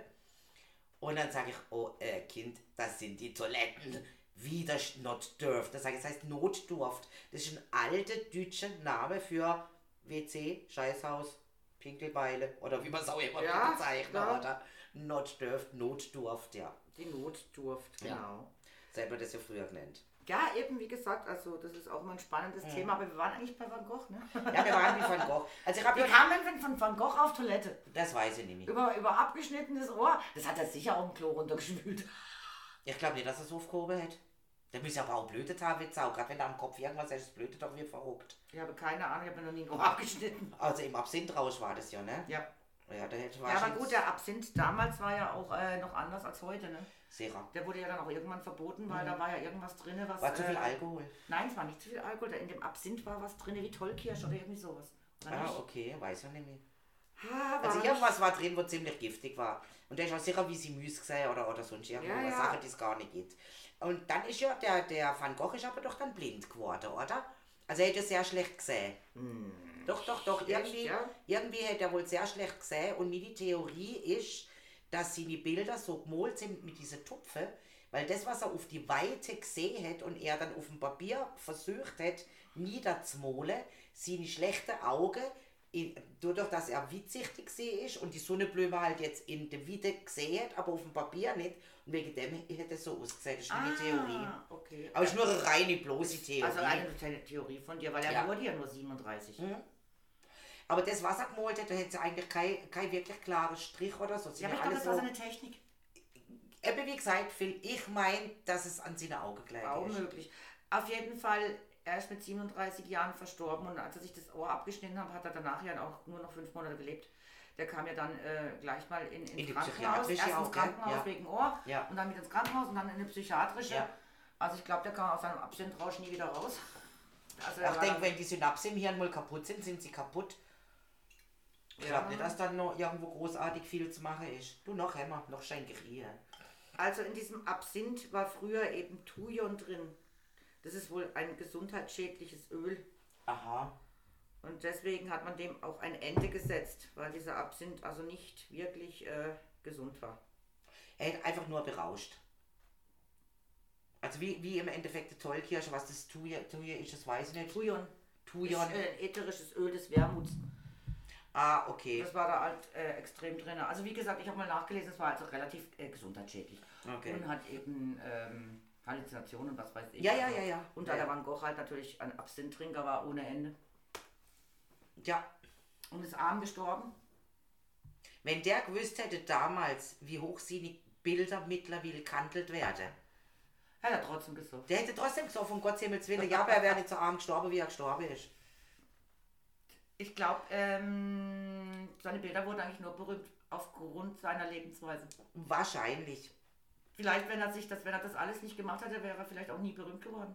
Und dann sage ich, oh äh, Kind, das sind die Toiletten. Wieder not dürft. Das, heißt Notdurft. Das ist ein alter deutscher Name für WC, Scheißhaus, Pinkelbeile oder wie man es auch immer Ja, bezeichnet, ja. oder? Notdurft, Notdurft, ja. Die Notdurft, Ja. genau. So hat man das ja früher genannt. Ja, eben wie gesagt, also das ist auch mal ein spannendes Mhm. Thema, aber wir waren eigentlich bei Van Gogh, ne? Ja, wir waren wie Van Gogh. Also ich Wie ja, kam denn von Van Gogh auf Toilette? das weiß ich nicht mehr. Über, über abgeschnittenes Ohr? Das hat er sicher auch im Klo runtergespült. Ich glaube nicht, dass er es aufgehoben hat. Der muss aber auch blödet haben, wird's auch. Gerade wenn er am Kopf irgendwas ist, blödet doch wie verrückt. Ich habe keine Ahnung, ich habe noch nie ein Ohr abgeschnitten. Also im Absintrausch war das ja, ne? Ja. Ja, der hätte Ja, aber gut, der Absinth damals war ja auch äh, noch anders als heute, ne? Sicher. Der wurde ja dann auch irgendwann verboten, weil da war ja irgendwas drin, was. Mhm. War zu viel äh, Alkohol. Nein, es war nicht zu viel Alkohol. da In dem Absinth war was drin, wie Tollkirsch oder irgendwie sowas. Oder Ah, nicht? okay, weiß ich nicht mehr. War Also irgendwas war drin, wo ziemlich giftig war. Und der ist auch sicher wie sie Müs gesehen oder, oder sonst irgendeine Ja, ja. Sache, die es gar nicht gibt. Und dann ist ja, der, der Van Gogh ist aber doch dann blind geworden, oder? Also er ja sehr schlecht gesehen. Doch, doch, doch. Irgendwie, Hm. ja? irgendwie hat er wohl sehr schlecht gesehen. Und meine Theorie ist, dass seine Bilder so gemalt sind mit diesen Tupfen, weil das, was er auf die Weite gesehen hat und er dann auf dem Papier versucht hat, niederzumalen, seine schlechten Augen, in, dadurch, dass er weitsichtig gesehen ist und die Sonnenblume halt jetzt in der Weite gesehen hat, aber auf dem Papier nicht. Und wegen dem hat es so ausgesehen. Das ist meine Theorie. Ah, okay. Aber es ist nur eine reine, bloße Theorie. Also eine kleine Theorie von dir, weil er Ja. wurde ja nur 37. aber das, was er gemalt hat, da hätte sie eigentlich kein, kein wirklich klares Strich oder so. Sie Ja, aber ich glaube, das alles war so, seine Technik. Eben wie gesagt, Phil, ich meine, dass es an seine Augen gleich Auch ist. möglich. Auf jeden Fall, er ist mit 37 Jahren verstorben und als er sich das Ohr abgeschnitten hat, hat er danach ja auch nur noch fünf Monate gelebt. Der kam ja dann äh, gleich mal in, ins In die Krankenhaus. Erst ins auch? Krankenhaus Ja. wegen Ohr Ja. und dann mit ins Krankenhaus und dann in eine psychiatrische. Ja. Also ich glaube, der kam aus seinem Absintrausch nie wieder raus. Also Ich denke, wenn die Synapsen im Hirn mal kaputt sind, sind sie kaputt. Ich Ja. glaube nicht, dass dann noch irgendwo großartig viel zu machen ist. Du noch immer, noch Schenkerie. Also in diesem Absinth war früher eben Thujon drin. Das ist wohl ein gesundheitsschädliches Öl. Aha. Und deswegen hat man dem auch ein Ende gesetzt, weil dieser Absinth also nicht wirklich äh, gesund war. Er hat einfach nur berauscht. Also wie, wie im Endeffekt die Tollkirsche, was das Thuja, Thuja ist, das weiß ich nicht. Thujon Thujon. ist äh, ein ätherisches Öl des Wermuts. Ah, okay. Das war da halt äh, extrem drin. Also wie gesagt, ich habe mal nachgelesen, es war also relativ äh, gesundheitsschädlich. Okay. Und hat eben ähm, Halluzinationen und was weiß ich. Ja, ja, ja, ja. Und da Ja. der Van Gogh halt natürlich ein Absinth-Trinker war ohne Ende. Ja, Und ist arm gestorben. wenn der gewusst hätte damals, wie hoch seine Bilder mittlerweile gehandelt werden, Hat er trotzdem gesucht. der hätte trotzdem gesagt, von Gottes Himmels Willen, ja, aber er wäre nicht so arm gestorben, wie er gestorben ist. Ich glaube, ähm, seine Bilder wurden eigentlich nur berühmt aufgrund seiner Lebensweise. Wahrscheinlich. Vielleicht, wenn er sich das, wenn er das alles nicht gemacht hätte, wäre er vielleicht auch nie berühmt geworden.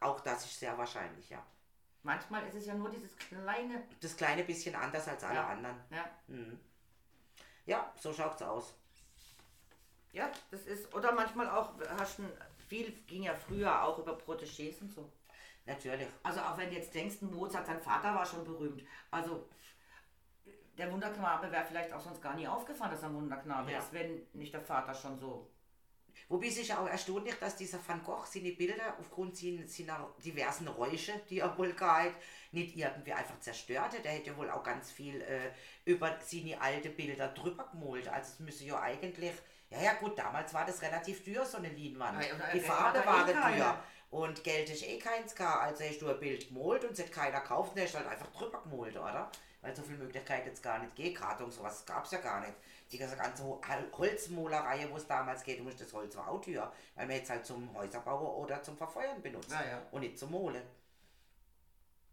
Auch das ist sehr wahrscheinlich, ja. Manchmal ist es ja nur dieses kleine. Das kleine bisschen anders als alle Ja. anderen. Ja, Ja, so schaut's aus. ja, das ist. Oder manchmal auch, hast du, viel ging ja früher auch über Protégés und so. Natürlich. Also auch wenn du jetzt denkst, ein Mozart, sein Vater war schon berühmt. Also der Wunderknabe wäre vielleicht auch sonst gar nie aufgefallen, dass er ein Wunderknabe Ja. ist, wenn nicht der Vater schon so. Wobei es ist ja auch erstaunlich, dass dieser Van Gogh seine Bilder aufgrund seiner, diversen Räusche, die er wohl gehabt hat, nicht irgendwie einfach zerstört hat. Er hätte ja wohl auch ganz viel äh, über seine alte Bilder drüber gemalt. Also es müsse ja eigentlich, ja ja gut, damals war das relativ teuer, so eine Leinwand. Ja, Die Farbe war eh teuer. Und Geld ist eh keins gehabt. Also hast du ein Bild gemalt und es hat keiner gekauft, und hast halt einfach drüber gemalt, oder? Weil so viele Möglichkeiten jetzt gar nicht geht. Gerade und sowas gab es ja gar nicht. Die ganze ganze Ho- Hol- Holzmolerei, wo es damals geht, du musst das Holz war auch teuer. Weil man jetzt halt zum Häuserbau oder zum Verfeuern benutzt. Ja, ja. Und nicht zum Molen.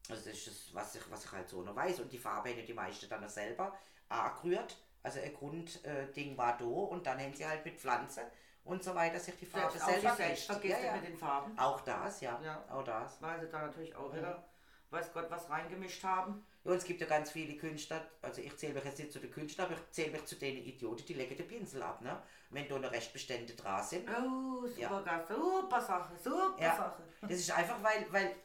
Also das ist das, was ich, was ich halt so noch weiß. Und die Farbe hätten die meisten dann noch selber angerührt. Also ein Grundding äh, Ding war da und dann haben sie halt mit Pflanze und so weiter sich die Farbe Selbst selbst gemischt. vergisst Ja, ja. mit den Farben. Auch das, ja. Ja. Auch das. Weil sie da natürlich auch wieder, weiß Gott, was reingemischt haben. Ja, und es gibt ja ganz viele Künstler, also ich zähle mich jetzt nicht zu den Künstlern, aber ich zähle mich zu den Idioten, die legen den Pinsel ab, ne? Wenn da noch Restbestände dran sind. Oh, super, Ja. Super Sache, super Ja. Sache. Das ist einfach, weil, weil,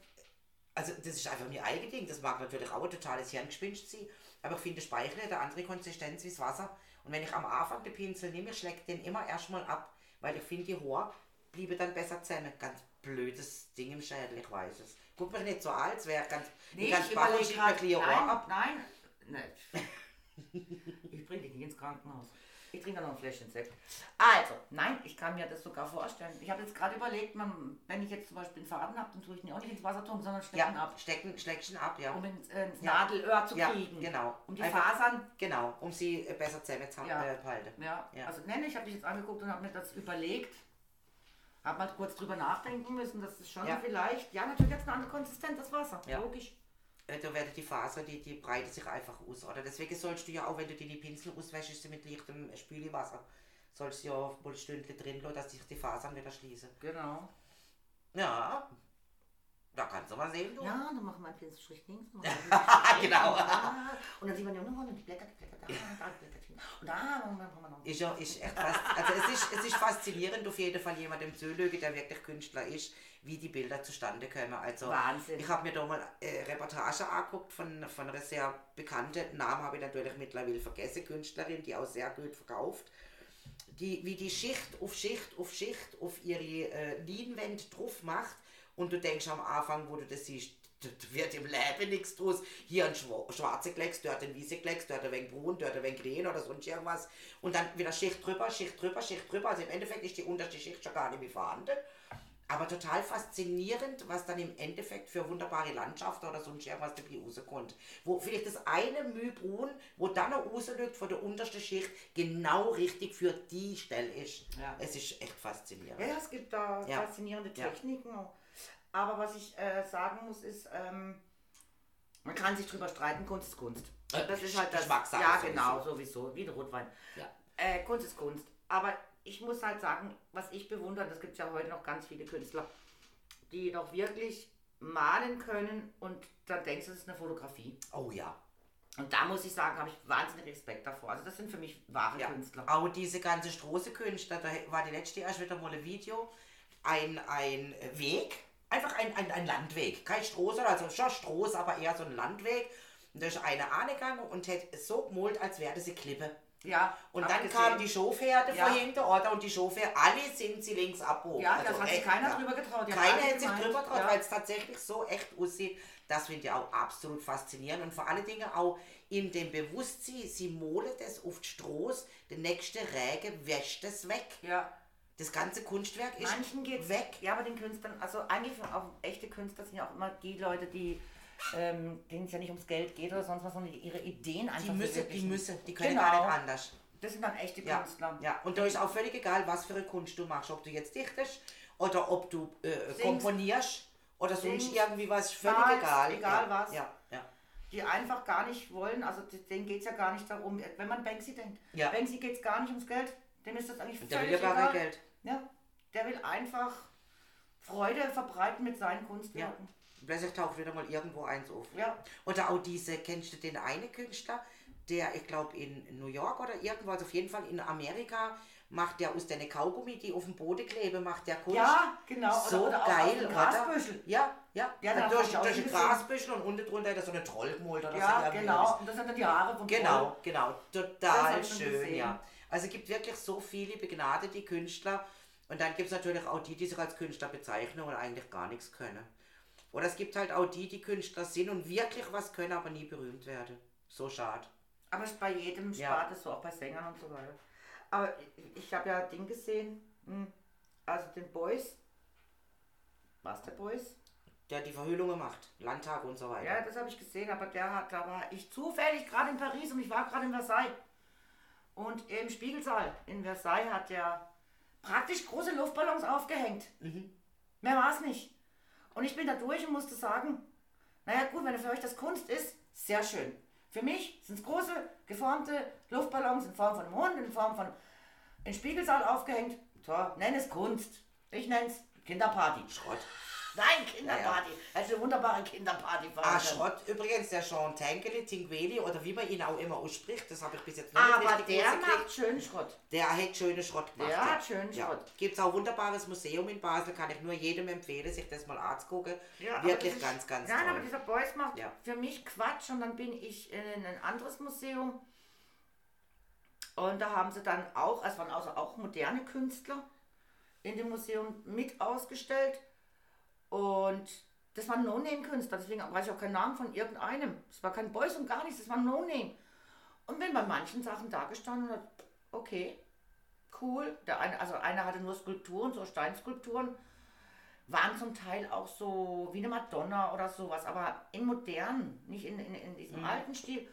also das ist einfach mir eigen Ding. Das mag natürlich auch ein totales Hirngespinst sein, aber ich finde Speichel hat eine andere Konsistenz wie das Wasser Und wenn ich am Anfang den Pinsel nehme, ich schlägt den immer erstmal ab, weil ich finde, die Haare bliebe dann besser zusammen. Ganz blödes Ding im Schädel, ich weiß es. Guck mich nicht so an, als wäre ganz, Nee, ganz ich und überlege schiebt mir ein ab. nein, nein. Ich bringe dich nicht ins Krankenhaus. Ich trinke noch ein Fläschchen Sekt. Also, nein, ich kann mir das sogar vorstellen. Ich habe jetzt gerade überlegt, man, wenn ich jetzt zum Beispiel einen Faden habe, dann tue ich ihn auch nicht ins Wasser tun, sondern stecke ihn Ja, ab, stecken, Schlägchen ab, ja. um ins, äh, ins Ja. Nadelöhr zu Ja, kriegen. genau. Um die Einfach- Fasern Genau, um sie äh, besser zusammenzuhalten. Ja. Äh. Ja, Ja. also nenne ich habe dich jetzt angeguckt und habe mir das überlegt. Habe mal kurz drüber nachdenken müssen, das ist schon Ja. vielleicht, ja natürlich jetzt eine andere Konsistenz, das Wasser, Ja. logisch. Äh, Da werden die Faser, die, die breitet sich einfach aus. Oder deswegen sollst du ja auch, wenn du dir die Pinsel auswäschst mit leichtem Spüliwasser, sollst du ja ein Stündchen drin lassen, dass sich die Fasern wieder schließen. Genau. Ja, da kannst du mal sehen, du. Ja, dann machen wir einen Pinselstrich links. Genau. Und dann sieht man ja nur noch die Blätter, die Blätter, da, da, die Blätterchen. Und da machen wir machen wir noch. Ist ja, ist echt fast, also es ist, es ist faszinierend auf jeden Fall jemandem zulügen, der wirklich Künstler ist, wie die Bilder zustande kommen. Also Wahnsinn. ich habe mir da mal äh, Reportage angeguckt von, von einer sehr bekannten, Namen habe ich natürlich mittlerweile vergessen, Künstlerin, die auch sehr gut verkauft. Die, wie die Schicht auf Schicht auf Schicht auf ihre äh, Leinwand drauf macht und du denkst am Anfang, wo du das siehst, wird im Leben nichts draus. Hier ein schwa- schwarzer Klecks, dort ein weißer Klecks, dort ein wenig braun, dort ein wenig grün oder sonst irgendwas. Und dann wieder Schicht drüber, Schicht drüber, Schicht drüber. Also im Endeffekt ist die unterste Schicht schon gar nicht mehr vorhanden. Aber total faszinierend, was dann im Endeffekt für wunderbare Landschaften oder sonst irgendwas dabei rauskommt. Wo vielleicht das eine Mühbrun, wo dann noch rausliegt von der untersten Schicht, genau richtig für die Stelle ist. Ja. Es ist echt faszinierend. Ja, es gibt da Ja. faszinierende Ja. Techniken. auch. Aber was ich äh, sagen muss, ist, ähm, man kann sich drüber streiten, Kunst ist Kunst. Äh, Das ist halt das. Geschmackssache Ja, sowieso. genau, sowieso, wie der Rotwein. Ja. Äh, Kunst ist Kunst. Aber ich muss halt sagen, was ich bewundere, das gibt es ja heute noch ganz viele Künstler, die noch wirklich malen können und dann denkst du, es ist eine Fotografie. Oh ja. Und da muss ich sagen, habe ich wahnsinnig Respekt davor. Also das sind für mich wahre ja. Künstler. Auch diese ganze Straßenkünstler, da war die letzte erst wieder mal ein Video, ein, ein Weg, einfach ein, ein, ein Landweg, kein Straße, also schon Straße, aber eher so ein Landweg. Und da ist eine angegangen und hat so gemalt, als wäre das eine Klippe. Ja, Und dann gesehen. kamen die Showpferde Ja. von hinten, oder? Und die Showpferde, alle sind sie links abgehoben. Ja, das hat sich keiner ja. drüber getraut. Die Keiner hat sich drüber getraut, ja. weil es tatsächlich so echt aussieht. Das finde ich auch absolut faszinierend. Und vor allen Dingen auch in dem Bewusstsein, sie malen das auf Straße, der nächste Regen wäscht es weg. Ja, Das ganze Kunstwerk ist manchen geht's weg. Ja, aber den Künstlern, also eigentlich auch echte Künstler sind ja auch immer die Leute, die ähm, denen es ja nicht ums Geld geht oder sonst was, sondern ihre Ideen einfach Die müssen, die müssen, die können Genau. gar nicht anders. Das sind dann echte Ja, Künstler. ja, und da ist auch völlig egal, was für eine Kunst du machst. Ob du jetzt dichtest oder ob du äh, komponierst oder sonst Singst, irgendwie was, völlig malst, egal. egal ja, was. Ja, ja. Die einfach gar nicht wollen, also denen geht es ja gar nicht darum, wenn man Banksy denkt. Ja. Banksy geht es gar nicht ums Geld, dem ist das eigentlich Der will völlig ja gar kein egal. Geld. Ja, der will einfach Freude verbreiten mit seinen Kunstwerken. Plötzlich taucht wieder mal irgendwo eins auf. Ja. Oder auch diese, kennst du den einen Künstler, der, ich glaube, in New York oder irgendwo, also auf jeden Fall in Amerika, macht der aus den Kaugummi, die auf dem Boden kleben, macht der Kunst. Ja, genau. So oder, oder geil, oder? Grasbüschel. Ja, ja. Ja, ja das durch, durch ein. Grasbüschel und unten drunter hat er so eine Troll gemalt oder so. Ja, genau. Und das sind dann die Haare vom Genau, genau. Das Total schön, ja. Also es gibt wirklich so viele begnadete Künstler und dann gibt es natürlich auch die, die sich als Künstler bezeichnen und eigentlich gar nichts können. Oder es gibt halt auch die, die Künstler sind und wirklich was können, aber nie berühmt werden. So schade. Aber es ist bei jedem Ja. Sparte so, auch bei Sängern und so weiter. Aber ich, ich habe ja Ding gesehen, hm, also den Boys. Was der Boys? Der die Verhüllungen macht, Landtag und so weiter. Ja, das habe ich gesehen, aber der hat, da war ich zufällig gerade in Paris und ich war gerade in Versailles. Und im Spiegelsaal in Versailles hat der praktisch große Luftballons aufgehängt. Mehr war es nicht. Und ich bin da durch und musste sagen, naja gut, wenn für euch das Kunst ist, sehr schön. Für mich sind es große, geformte Luftballons in Form von einem Hund, in Form von im Spiegelsaal aufgehängt. Toll, nenn es Kunst. Ich nenne es Kinderparty. Schrott. Nein, Kinderparty. Das ist eine wunderbare Kinderparty. Ah, Schrott übrigens, der Jean Tankeli, Tingueli oder wie man ihn auch immer ausspricht, das habe ich bis jetzt noch Aber nicht richtig der rausgekriegt. macht schönen Schrott. Der hat schöne Schrott gemacht. Der ja. hat schönen ja. Schrott. Gibt es auch ein wunderbares Museum in Basel, kann ich nur jedem empfehlen, sich das mal anzugucken. aber Wirklich ist- ganz, ganz Nein, toll. aber dieser Beuys macht Ja. für mich Quatsch und dann bin ich in ein anderes Museum. Und da haben sie dann auch, es waren also auch moderne Künstler in dem Museum mit ausgestellt. Und das waren No-Name-Künstler, deswegen weiß ich auch keinen Namen von irgendeinem. Es war kein Boys und gar nichts, das war No-Name. Und wenn bei manchen Sachen da gestanden hat, okay, cool. Der eine, also einer hatte nur Skulpturen, so Steinskulpturen, waren zum Teil auch so wie eine Madonna oder sowas, aber in modern, nicht in, in, in diesem Mhm. alten Stil,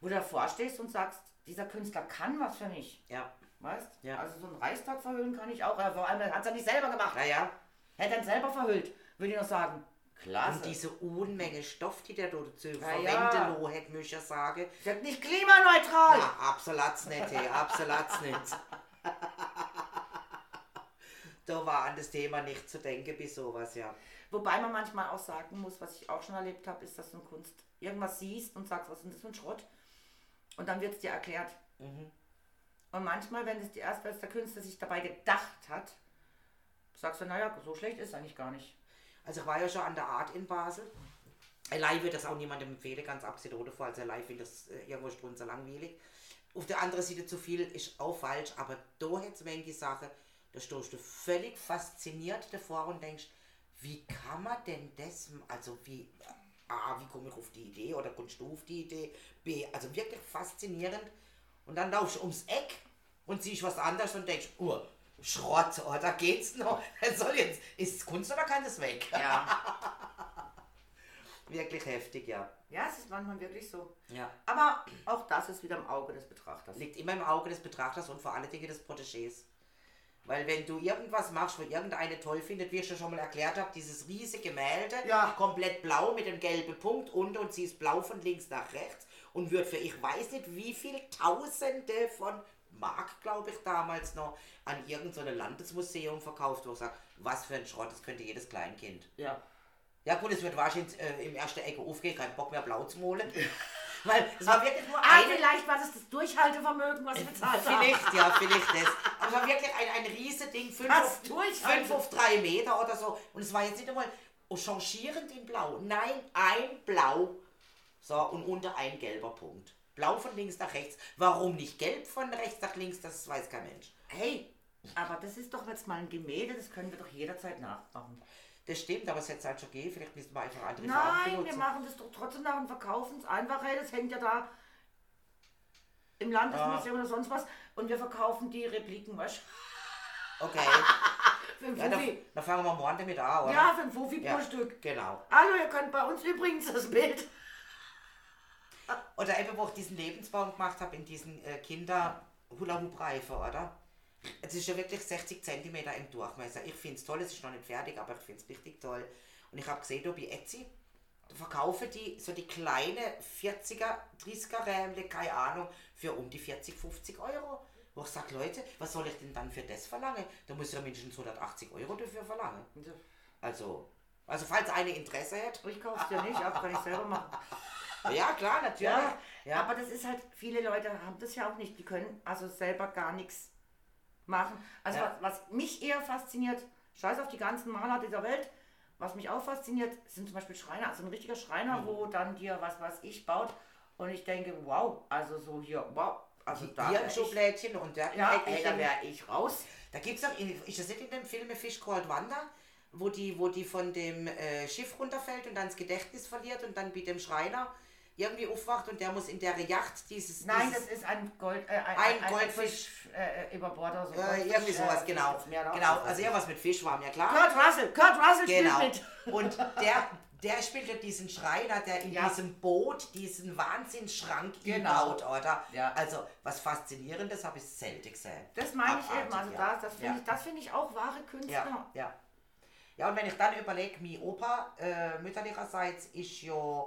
wo du davor stehst und sagst, dieser Künstler kann was für mich. Ja. Weißt? Ja. Also so einen Reichstag verhüllen kann ich auch. Vor allem hat es ja nicht selber gemacht. Naja. Hätte er ihn selber verhüllt, würde ich noch sagen. Klasse. Und diese Unmenge Stoff, die der dort zu Ja, verwenden ja. lo, hätte mich ja sagen. Ist ja nicht klimaneutral. Ja, absolut nicht, hey, absolut nicht. da war an das Thema nicht zu denken bis sowas, ja. Wobei man manchmal auch sagen muss, was ich auch schon erlebt habe, ist, dass du in Kunst irgendwas siehst und sagst, was ist denn das für ein Schrott? Und dann wird es dir erklärt. Mhm. Und manchmal, wenn es dir erst, der Künstler sich dabei gedacht hat, sagst du, naja, so schlecht ist es eigentlich gar nicht. Also ich war ja schon an der Art in Basel. Allein würde das auch niemandem empfehlen, ganz abgesehen davon, also allein finde das äh, irgendwo langweilig. Auf der anderen Seite zu viel ist auch falsch, aber da hätte es die Sache, da stehst du völlig fasziniert davor und denkst, wie kann man denn das, also wie, A, wie komme ich auf die Idee oder kommst du auf die Idee, B, also wirklich faszinierend und dann laufst du ums Eck und siehst was anderes und denkst, oh, Schrott, oh, da geht's noch, das soll jetzt, ist es Kunst oder kann das weg? Ja. Wirklich heftig, ja. ja, es ist manchmal wirklich so. Ja. Aber auch das ist wieder im Auge des Betrachters. Liegt immer im Auge des Betrachters und vor allen Dingen des Protégés. Weil wenn du irgendwas machst, wo irgendeine toll findet, wie ich schon mal erklärt habe, dieses riesige Gemälde, Ja. komplett blau mit dem gelben Punkt unten und sie ist blau von links nach rechts und wird für ich weiß nicht wie viel Tausende von Mark, glaube ich, damals noch an irgendein Landesmuseum verkauft, wo ich sage, was für ein Schrott, das könnte jedes Kleinkind. Ja. Ja gut, es wird wahrscheinlich äh, im ersten Ecke aufgehen, kein Bock mehr blau zu malen. Weil es war wirklich nur Ah, eine... vielleicht war das das Durchhaltevermögen, was sie bezahlt haben. Vielleicht, ja, vielleicht das. Aber es war wirklich ein, ein riesen Ding, 5 Das auf, Durchhalten. fünf auf 3 Meter oder so. Und es war jetzt nicht einmal oh, changierend in Blau. Nein, ein Blau. So, und unter ein gelber Punkt. Blau von links nach rechts. Warum nicht gelb von rechts nach links, das weiß kein Mensch. Hey, aber das ist doch jetzt mal ein Gemälde, das können wir doch jederzeit nachmachen. Das stimmt, aber es hätte halt schon gehen. Vielleicht müssen wir einfach andere Farben Nein, wir machen das doch trotzdem nach und verkaufen es einfach. Hey, das hängt ja da im Landesmuseum oder sonst was. Und wir verkaufen die Repliken, weißt du? Okay. Ja, dann, Fuffi. dann fangen wir morgen damit an, oder? Ja, für ein Fuffi Ja, pro Stück. Genau. Hallo, ihr könnt bei uns übrigens das Bild. Oder eben, wo ich diesen Lebensbaum gemacht habe in diesen äh, Kinder-Hula-Hoop-Reifen, oder? Es ist ja wirklich 60 cm im Durchmesser. Ich finde es toll, es ist noch nicht fertig, aber ich finde es richtig toll. Und ich habe gesehen, da bei Etsy, da verkaufen die so die kleine 40er, 30er Rämle, keine Ahnung, für um die 40, 50 Euro. Wo ich sage, Leute, was soll ich denn dann für das verlangen? Da muss ich ja mindestens 180 Euro dafür verlangen. Also, also falls eine Interesse hat. Ich kauf's dir nicht ab, kann ich selber machen. Ja, klar, natürlich. Ja, Ja. aber das ist halt, viele Leute haben das ja auch nicht. Die können also selber gar nichts machen. Also Ja. was, was mich eher fasziniert, scheiß auf die ganzen Maler dieser Welt, was mich auch fasziniert, sind zum Beispiel Schreiner. Also ein richtiger Schreiner, Mhm. wo dann dir was, was ich baut. Und ich denke, wow, also so hier, wow. Also da Hier ein ich, Schublädchen und der ja, ey, da wäre ich raus. Da gibt es auch, ist das nicht in dem Film Fish Called Wanda, wo die, wo die von dem äh, Schiff runterfällt und dann das Gedächtnis verliert und dann mit dem Schreiner irgendwie aufwacht und der muss in der Yacht dieses... Nein, dieses, das ist ein Gold, äh, ein, Ein Goldfisch. Fisch, äh, über Bord oder so. äh, irgendwie sowas, äh, genau. Genau, also irgendwas mit Fisch war mir klar. Kurt Russell, Kurt Russell Genau. spielt mit. Und der, der spielt ja diesen Schreiner, der in Ja. diesem Boot diesen Wahnsinnsschrank Genau. baut, oder? Ja. Also, was Faszinierendes habe ich selten gesehen. Das meine ich eben. Also ja. das, das finde Ja. ich, das finde ich auch wahre Künstler. Ja, ja. Ja, und wenn ich dann überlege, mein Opa äh, mütterlicherseits ist ja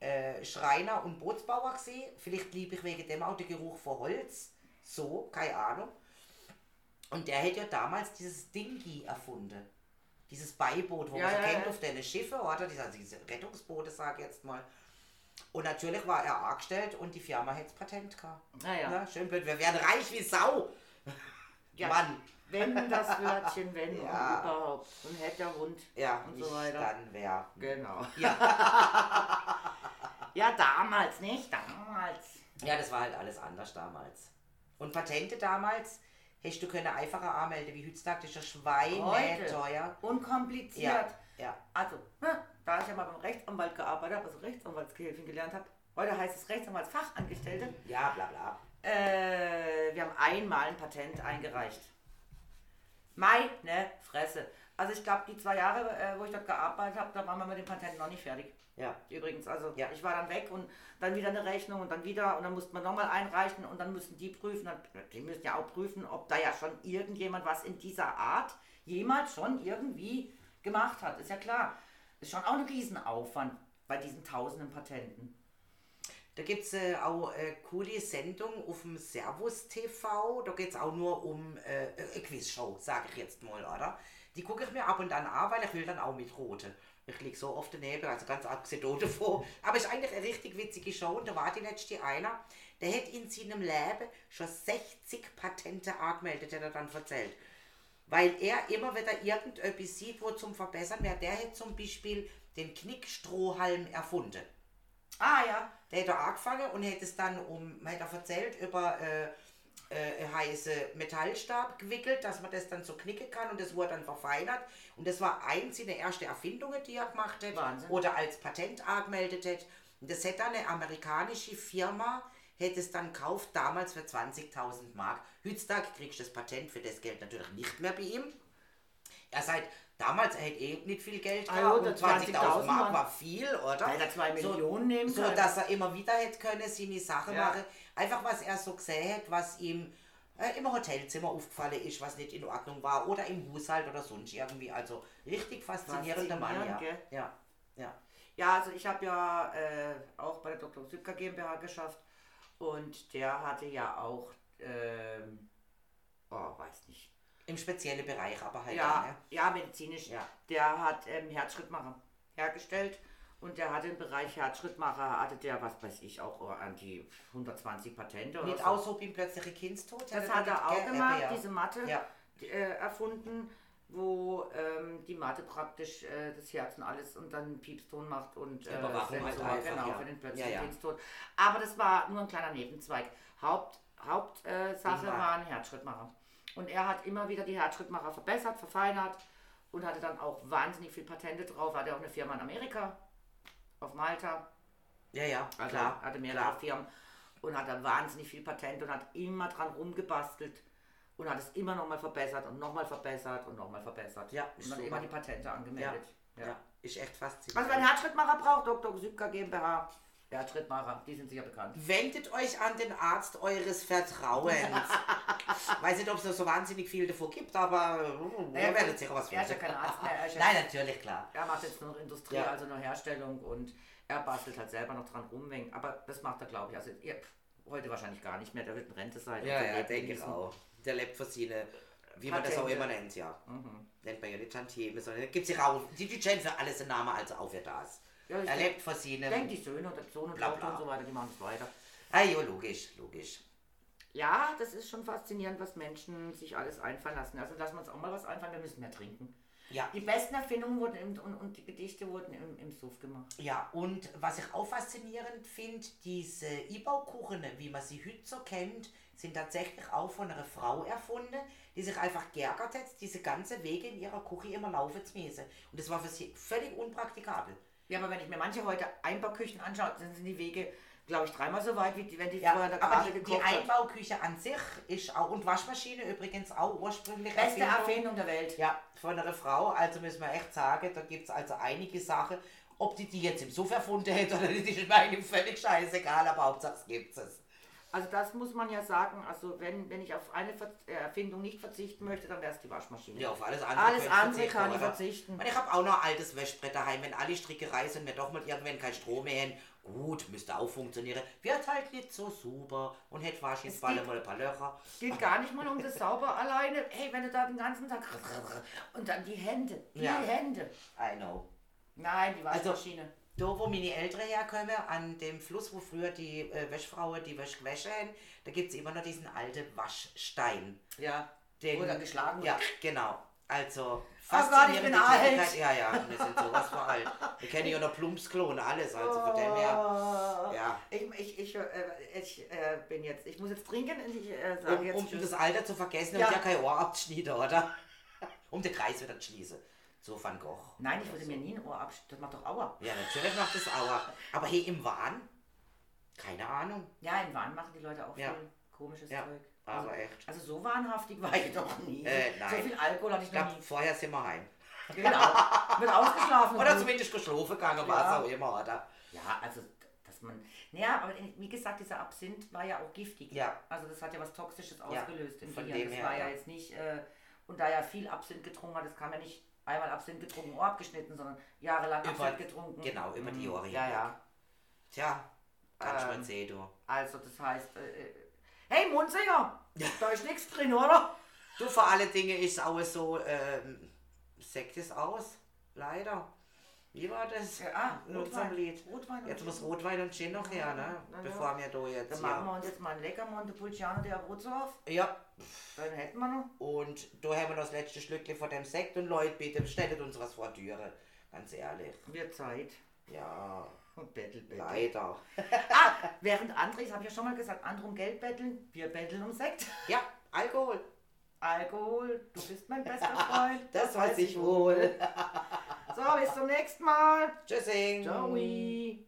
äh, Schreiner und Bootsbauer gewesen. Vielleicht liebe ich wegen dem auch den Geruch von Holz. So, keine Ahnung. Und der hat ja damals dieses Dingi erfunden. Dieses Beiboot, wo Ja, man ja, kennt ja. auf deine Schiffe, oder? Diese, also diese Rettungsboote, sage ich jetzt mal. Und natürlich war er angestellt und die Firma hätte das Patent gehabt. Naja. Na, schön blöd. Wir werden reich wie Sau. Ja. Mann. Wenn das Wörtchen, wenn Ja. und überhaupt. Und hätte der Hund. Ja, Und so weiter. dann wer. Genau. Ja. Ja, damals, nicht? Damals. ja, das war halt alles anders damals. Und Patente damals, hättest du können einfacher anmelden wie heutzutage, das ist ja Schweine Heute. teuer. Unkompliziert. Ja, ja. Also, ne, da ich ja mal beim Rechtsanwalt gearbeitet habe, also Rechtsanwaltsgehilfin gelernt habe, heute heißt es Rechtsanwaltsfachangestellte, Ja, bla bla. äh, wir haben einmal ein Patent eingereicht. Meine Fresse. Also ich glaube, die zwei Jahre, äh, wo ich dort gearbeitet habe, da waren wir mit dem Patent noch nicht fertig. Ja. Übrigens, also Ja. ich war dann weg und dann wieder eine Rechnung und dann wieder und dann musste man nochmal einreichen und dann mussten die prüfen, dann, die müssen ja auch prüfen, ob da ja schon irgendjemand was in dieser Art jemals schon irgendwie gemacht hat. Ist ja klar. Ist schon auch ein Riesenaufwand bei diesen tausenden Patenten. Da gibt es äh, auch äh, coole Sendung auf dem Servus TV. Da geht es auch nur um äh, eine Quizshow, sage ich jetzt mal, oder? Die gucke ich mir ab und an an, weil ich will dann auch mit Rote. Ich liege so oft daneben, also ganz abgesehen davon. Aber es ist eigentlich eine richtig witzige Show. Und da war die letzte einer, der hat in seinem Leben schon 60 Patente angemeldet, hat er dann erzählt. Weil er immer wieder irgendetwas sieht, wo zum Verbessern wäre. Der hat zum Beispiel den Knickstrohhalm erfunden. Ah ja. Der hat er angefangen und hat es dann um, hat er erzählt, über äh, äh, heiße Metallstab gewickelt, dass man das dann so knicken kann und das wurde dann verfeinert. Und das war eins seiner ersten Erfindungen, die er gemacht hat Wahnsinn. oder als Patent angemeldet hat. Und das hat dann eine amerikanische Firma, hätte es dann gekauft, damals für 20.000 Mark. Heutzutage kriegst du das Patent für das Geld natürlich nicht mehr bei ihm. Er sagt, damals er hätte eh nicht viel Geld Ah gehabt ja, und 20.000 20.000 Mark war viel, oder? Hätte er zwei Millionen nehmen so, dass er immer wieder hätte können, seine Sache Ja. machen. Einfach was er so gesehen hat, was ihm äh, im Hotelzimmer aufgefallen ist, was nicht in Ordnung war oder im Haushalt oder sonst irgendwie. Also richtig faszinierender Mann, ja. Gell? Ja, ja. Ja, also ich habe ja äh, auch bei der Dr. Sübker GmbH geschafft und der hatte ja auch, ähm, oh, weiß nicht, Im speziellen Bereich aber halt. ja, ne? ja, medizinisch. Ja. Der hat ähm, Herzschrittmacher hergestellt und der hatte im Bereich Herzschrittmacher, hatte der, was weiß ich, auch an die 120 Patente oder Nicht so. auch so beim plötzlichen Kindstod. Das hat er auch ge- gemacht, ja. diese Matte Ja. äh, erfunden, wo ähm, die Matte praktisch äh, das Herz und alles und dann Piepston macht und äh, Überwachung halt einfach, genau, ja. für den plötzlichen Ja. Kindstod. Aber das war nur ein kleiner Nebenzweig. Haupt, Hauptsache äh, war ein Herzschrittmacher. Und er hat immer wieder die Herzschrittmacher verbessert, verfeinert und hatte dann auch wahnsinnig viel Patente drauf. Hatte auch eine Firma in Amerika, auf Malta. Ja, ja, Also klar. hatte mehrere klar. Firmen und hat da wahnsinnig viel Patent und hat immer dran rumgebastelt und hat es immer noch mal verbessert und noch mal verbessert und noch mal verbessert. Ja, und dann super. immer die Patente angemeldet. Ja. Ja. ist echt Was faszinierend. wer einen Herzschrittmacher braucht, Dr. Sübker GmbH, Herzschrittmacher, die sind sicher bekannt. Wendet euch an den Arzt eures Vertrauens. Weiß nicht, ob es da so wahnsinnig viel davor gibt, aber äh, ihr werdet sicher was Er ist ja finden. kein Arzt mehr, er ist ja- Nein, natürlich, klar. Er macht jetzt nur noch Industrie, Ja. also nur Herstellung und er bastelt halt selber noch dran rum. Aber das macht er, glaube ich, also ihr, heute wahrscheinlich gar nicht mehr, der wird in Rente sein. Ja, ja, denke ich auch. Der lebt für seine, wie man das auch Patente. immer nennt, ja. Mhm. Nennt man ja nicht Tantieme, sondern gibt sich auch, die, die für alles einen Namen, also auch für das. Ja, er lebt für Ich denke, die Söhne und der Sohn und Bla, bla. und so weiter, die machen es weiter. Ah, ja, logisch, logisch. Ja, das ist schon faszinierend, was Menschen sich alles einfallen lassen. Also lassen wir uns auch mal was einfallen, wir müssen mehr trinken. Ja. Die besten Erfindungen wurden im, und, und die Gedichte wurden im, im Suff gemacht. Ja, und was ich auch faszinierend finde, diese E-Baukuchen, wie man sie heute so kennt, sind tatsächlich auch von einer Frau erfunden, die sich einfach geärgert hat, diese ganze Wege in ihrer Küche immer laufen zu müssen. Und das war für sie völlig unpraktikabel. Ja, aber wenn ich mir manche heute Einbauküchen anschaue, dann sind die Wege, glaube ich, dreimal so weit, wie die, wenn die Ja, vorher da aber die, die gekocht hat. Einbauküche an sich ist auch, und Waschmaschine übrigens auch ursprünglich Beste Erfindung der Welt. Ja, von einer Frau, also müssen wir echt sagen, da gibt es also einige Sachen, ob die die jetzt im Suff erfunden hätte oder nicht, ist mir eigentlich völlig scheißegal, aber Hauptsache es gibt es. Also das muss man ja sagen, also wenn, wenn ich auf eine Ver äh, Erfindung nicht verzichten möchte, dann wäre es die Waschmaschine. Ja, auf alles andere. Alles könnte andere verzichten, kann ich verzichten. Und ich habe auch noch ein altes Wäschbrett daheim, wenn alle Strickerei sind, wir doch mal irgendwann kein Strom mehr haben. Gut, müsste auch funktionieren. Wird halt nicht so super und hätte wahrscheinlich mal ein paar Löcher. Es geht gar nicht mal um das sauber alleine. Hey, wenn du da den ganzen Tag und dann die Hände, die Ja. Hände. I know. Nein, die Also- Waschmaschine. Da, wo meine Eltern herkommen, an dem Fluss, wo früher die äh, Wäschfrauen die Wäsche gewaschen haben, da gibt es immer noch diesen alten Waschstein. ja. Den, Wo dann geschlagen wird. Ja, genau. Also, Oh Gott, ich bin alt. Ja, ja, wir sind sowas vor alt. Wir kennen ja noch Plumpsklo und alles, also von dem her, Oh. ja. Ich, ich, ich, äh, ich äh, bin jetzt, ich muss jetzt trinken und ich äh, sage Um, jetzt um Tschüss. das Alter zu vergessen Ja. und ja kein Ohr abzuschneiden, oder? Um den Kreis wieder zu schließen. So Van Gogh. Nein, ich würde so. mir nie ein Ohr abschneiden, das macht doch Aua. Ja, natürlich macht das Aua. Aber hey, im Wahn? Keine Ahnung. Ja, in Wahn machen die Leute auch Ja. viel komisches Ja, Zeug. aber also, echt. Also so wahnhaftig war ich doch nie. Äh, So viel Alkohol hatte ich Ich noch glaube, nie. vorher sind wir heim. Genau. Wird ausgeschlafen. Oder gut. zumindest geschlafen gegangen, Ja. was auch immer, oder? Ja, also, dass man. Naja, aber wie gesagt, dieser Absinth war ja auch giftig. Ja. Also, das hat ja was Toxisches Ja, ausgelöst im von Gehirn. Das her, war ja, ja. jetzt nicht. Äh, und da ja viel Absinth getrunken hat, das kam ja nicht einmal Absinth getrunken, Ohr abgeschnitten, sondern jahrelang Über- Absinth getrunken. genau, über die Mhm. Jahre Ja, hinweg. ja. Tja, kannst Ähm, mal sehen, du. Also, das heißt. Äh, äh, hey, Mundsinger! Da ist nichts drin, oder? Du, vor allen Dingen ist auch so, ähm, Sekt ist aus. Leider. Wie war das? Ah, Rotwein. Lied. Rotwein Jetzt muss. Rotwein und Gin noch her, ne? Na. Bevor wir da jetzt Dann machen wir uns jetzt mal einen lecker Montepulciano de Abruzzo auf. Ja, Dann hätten wir noch. und da haben wir noch das letzte Schlückchen von dem Sekt und Leute, bitte bestellt uns was vor Türe. Ganz ehrlich. Wird Zeit. Ja, Und Bettel, Bettel. leider. Ah, während andere, das habe ich ja schon mal gesagt, andere um Geld betteln, wir betteln um Sekt. Ja, Alkohol. Alkohol, du bist mein bester Freund. Das weiß ich wohl. So, bis zum nächsten Mal. Tschüssing. Ciao.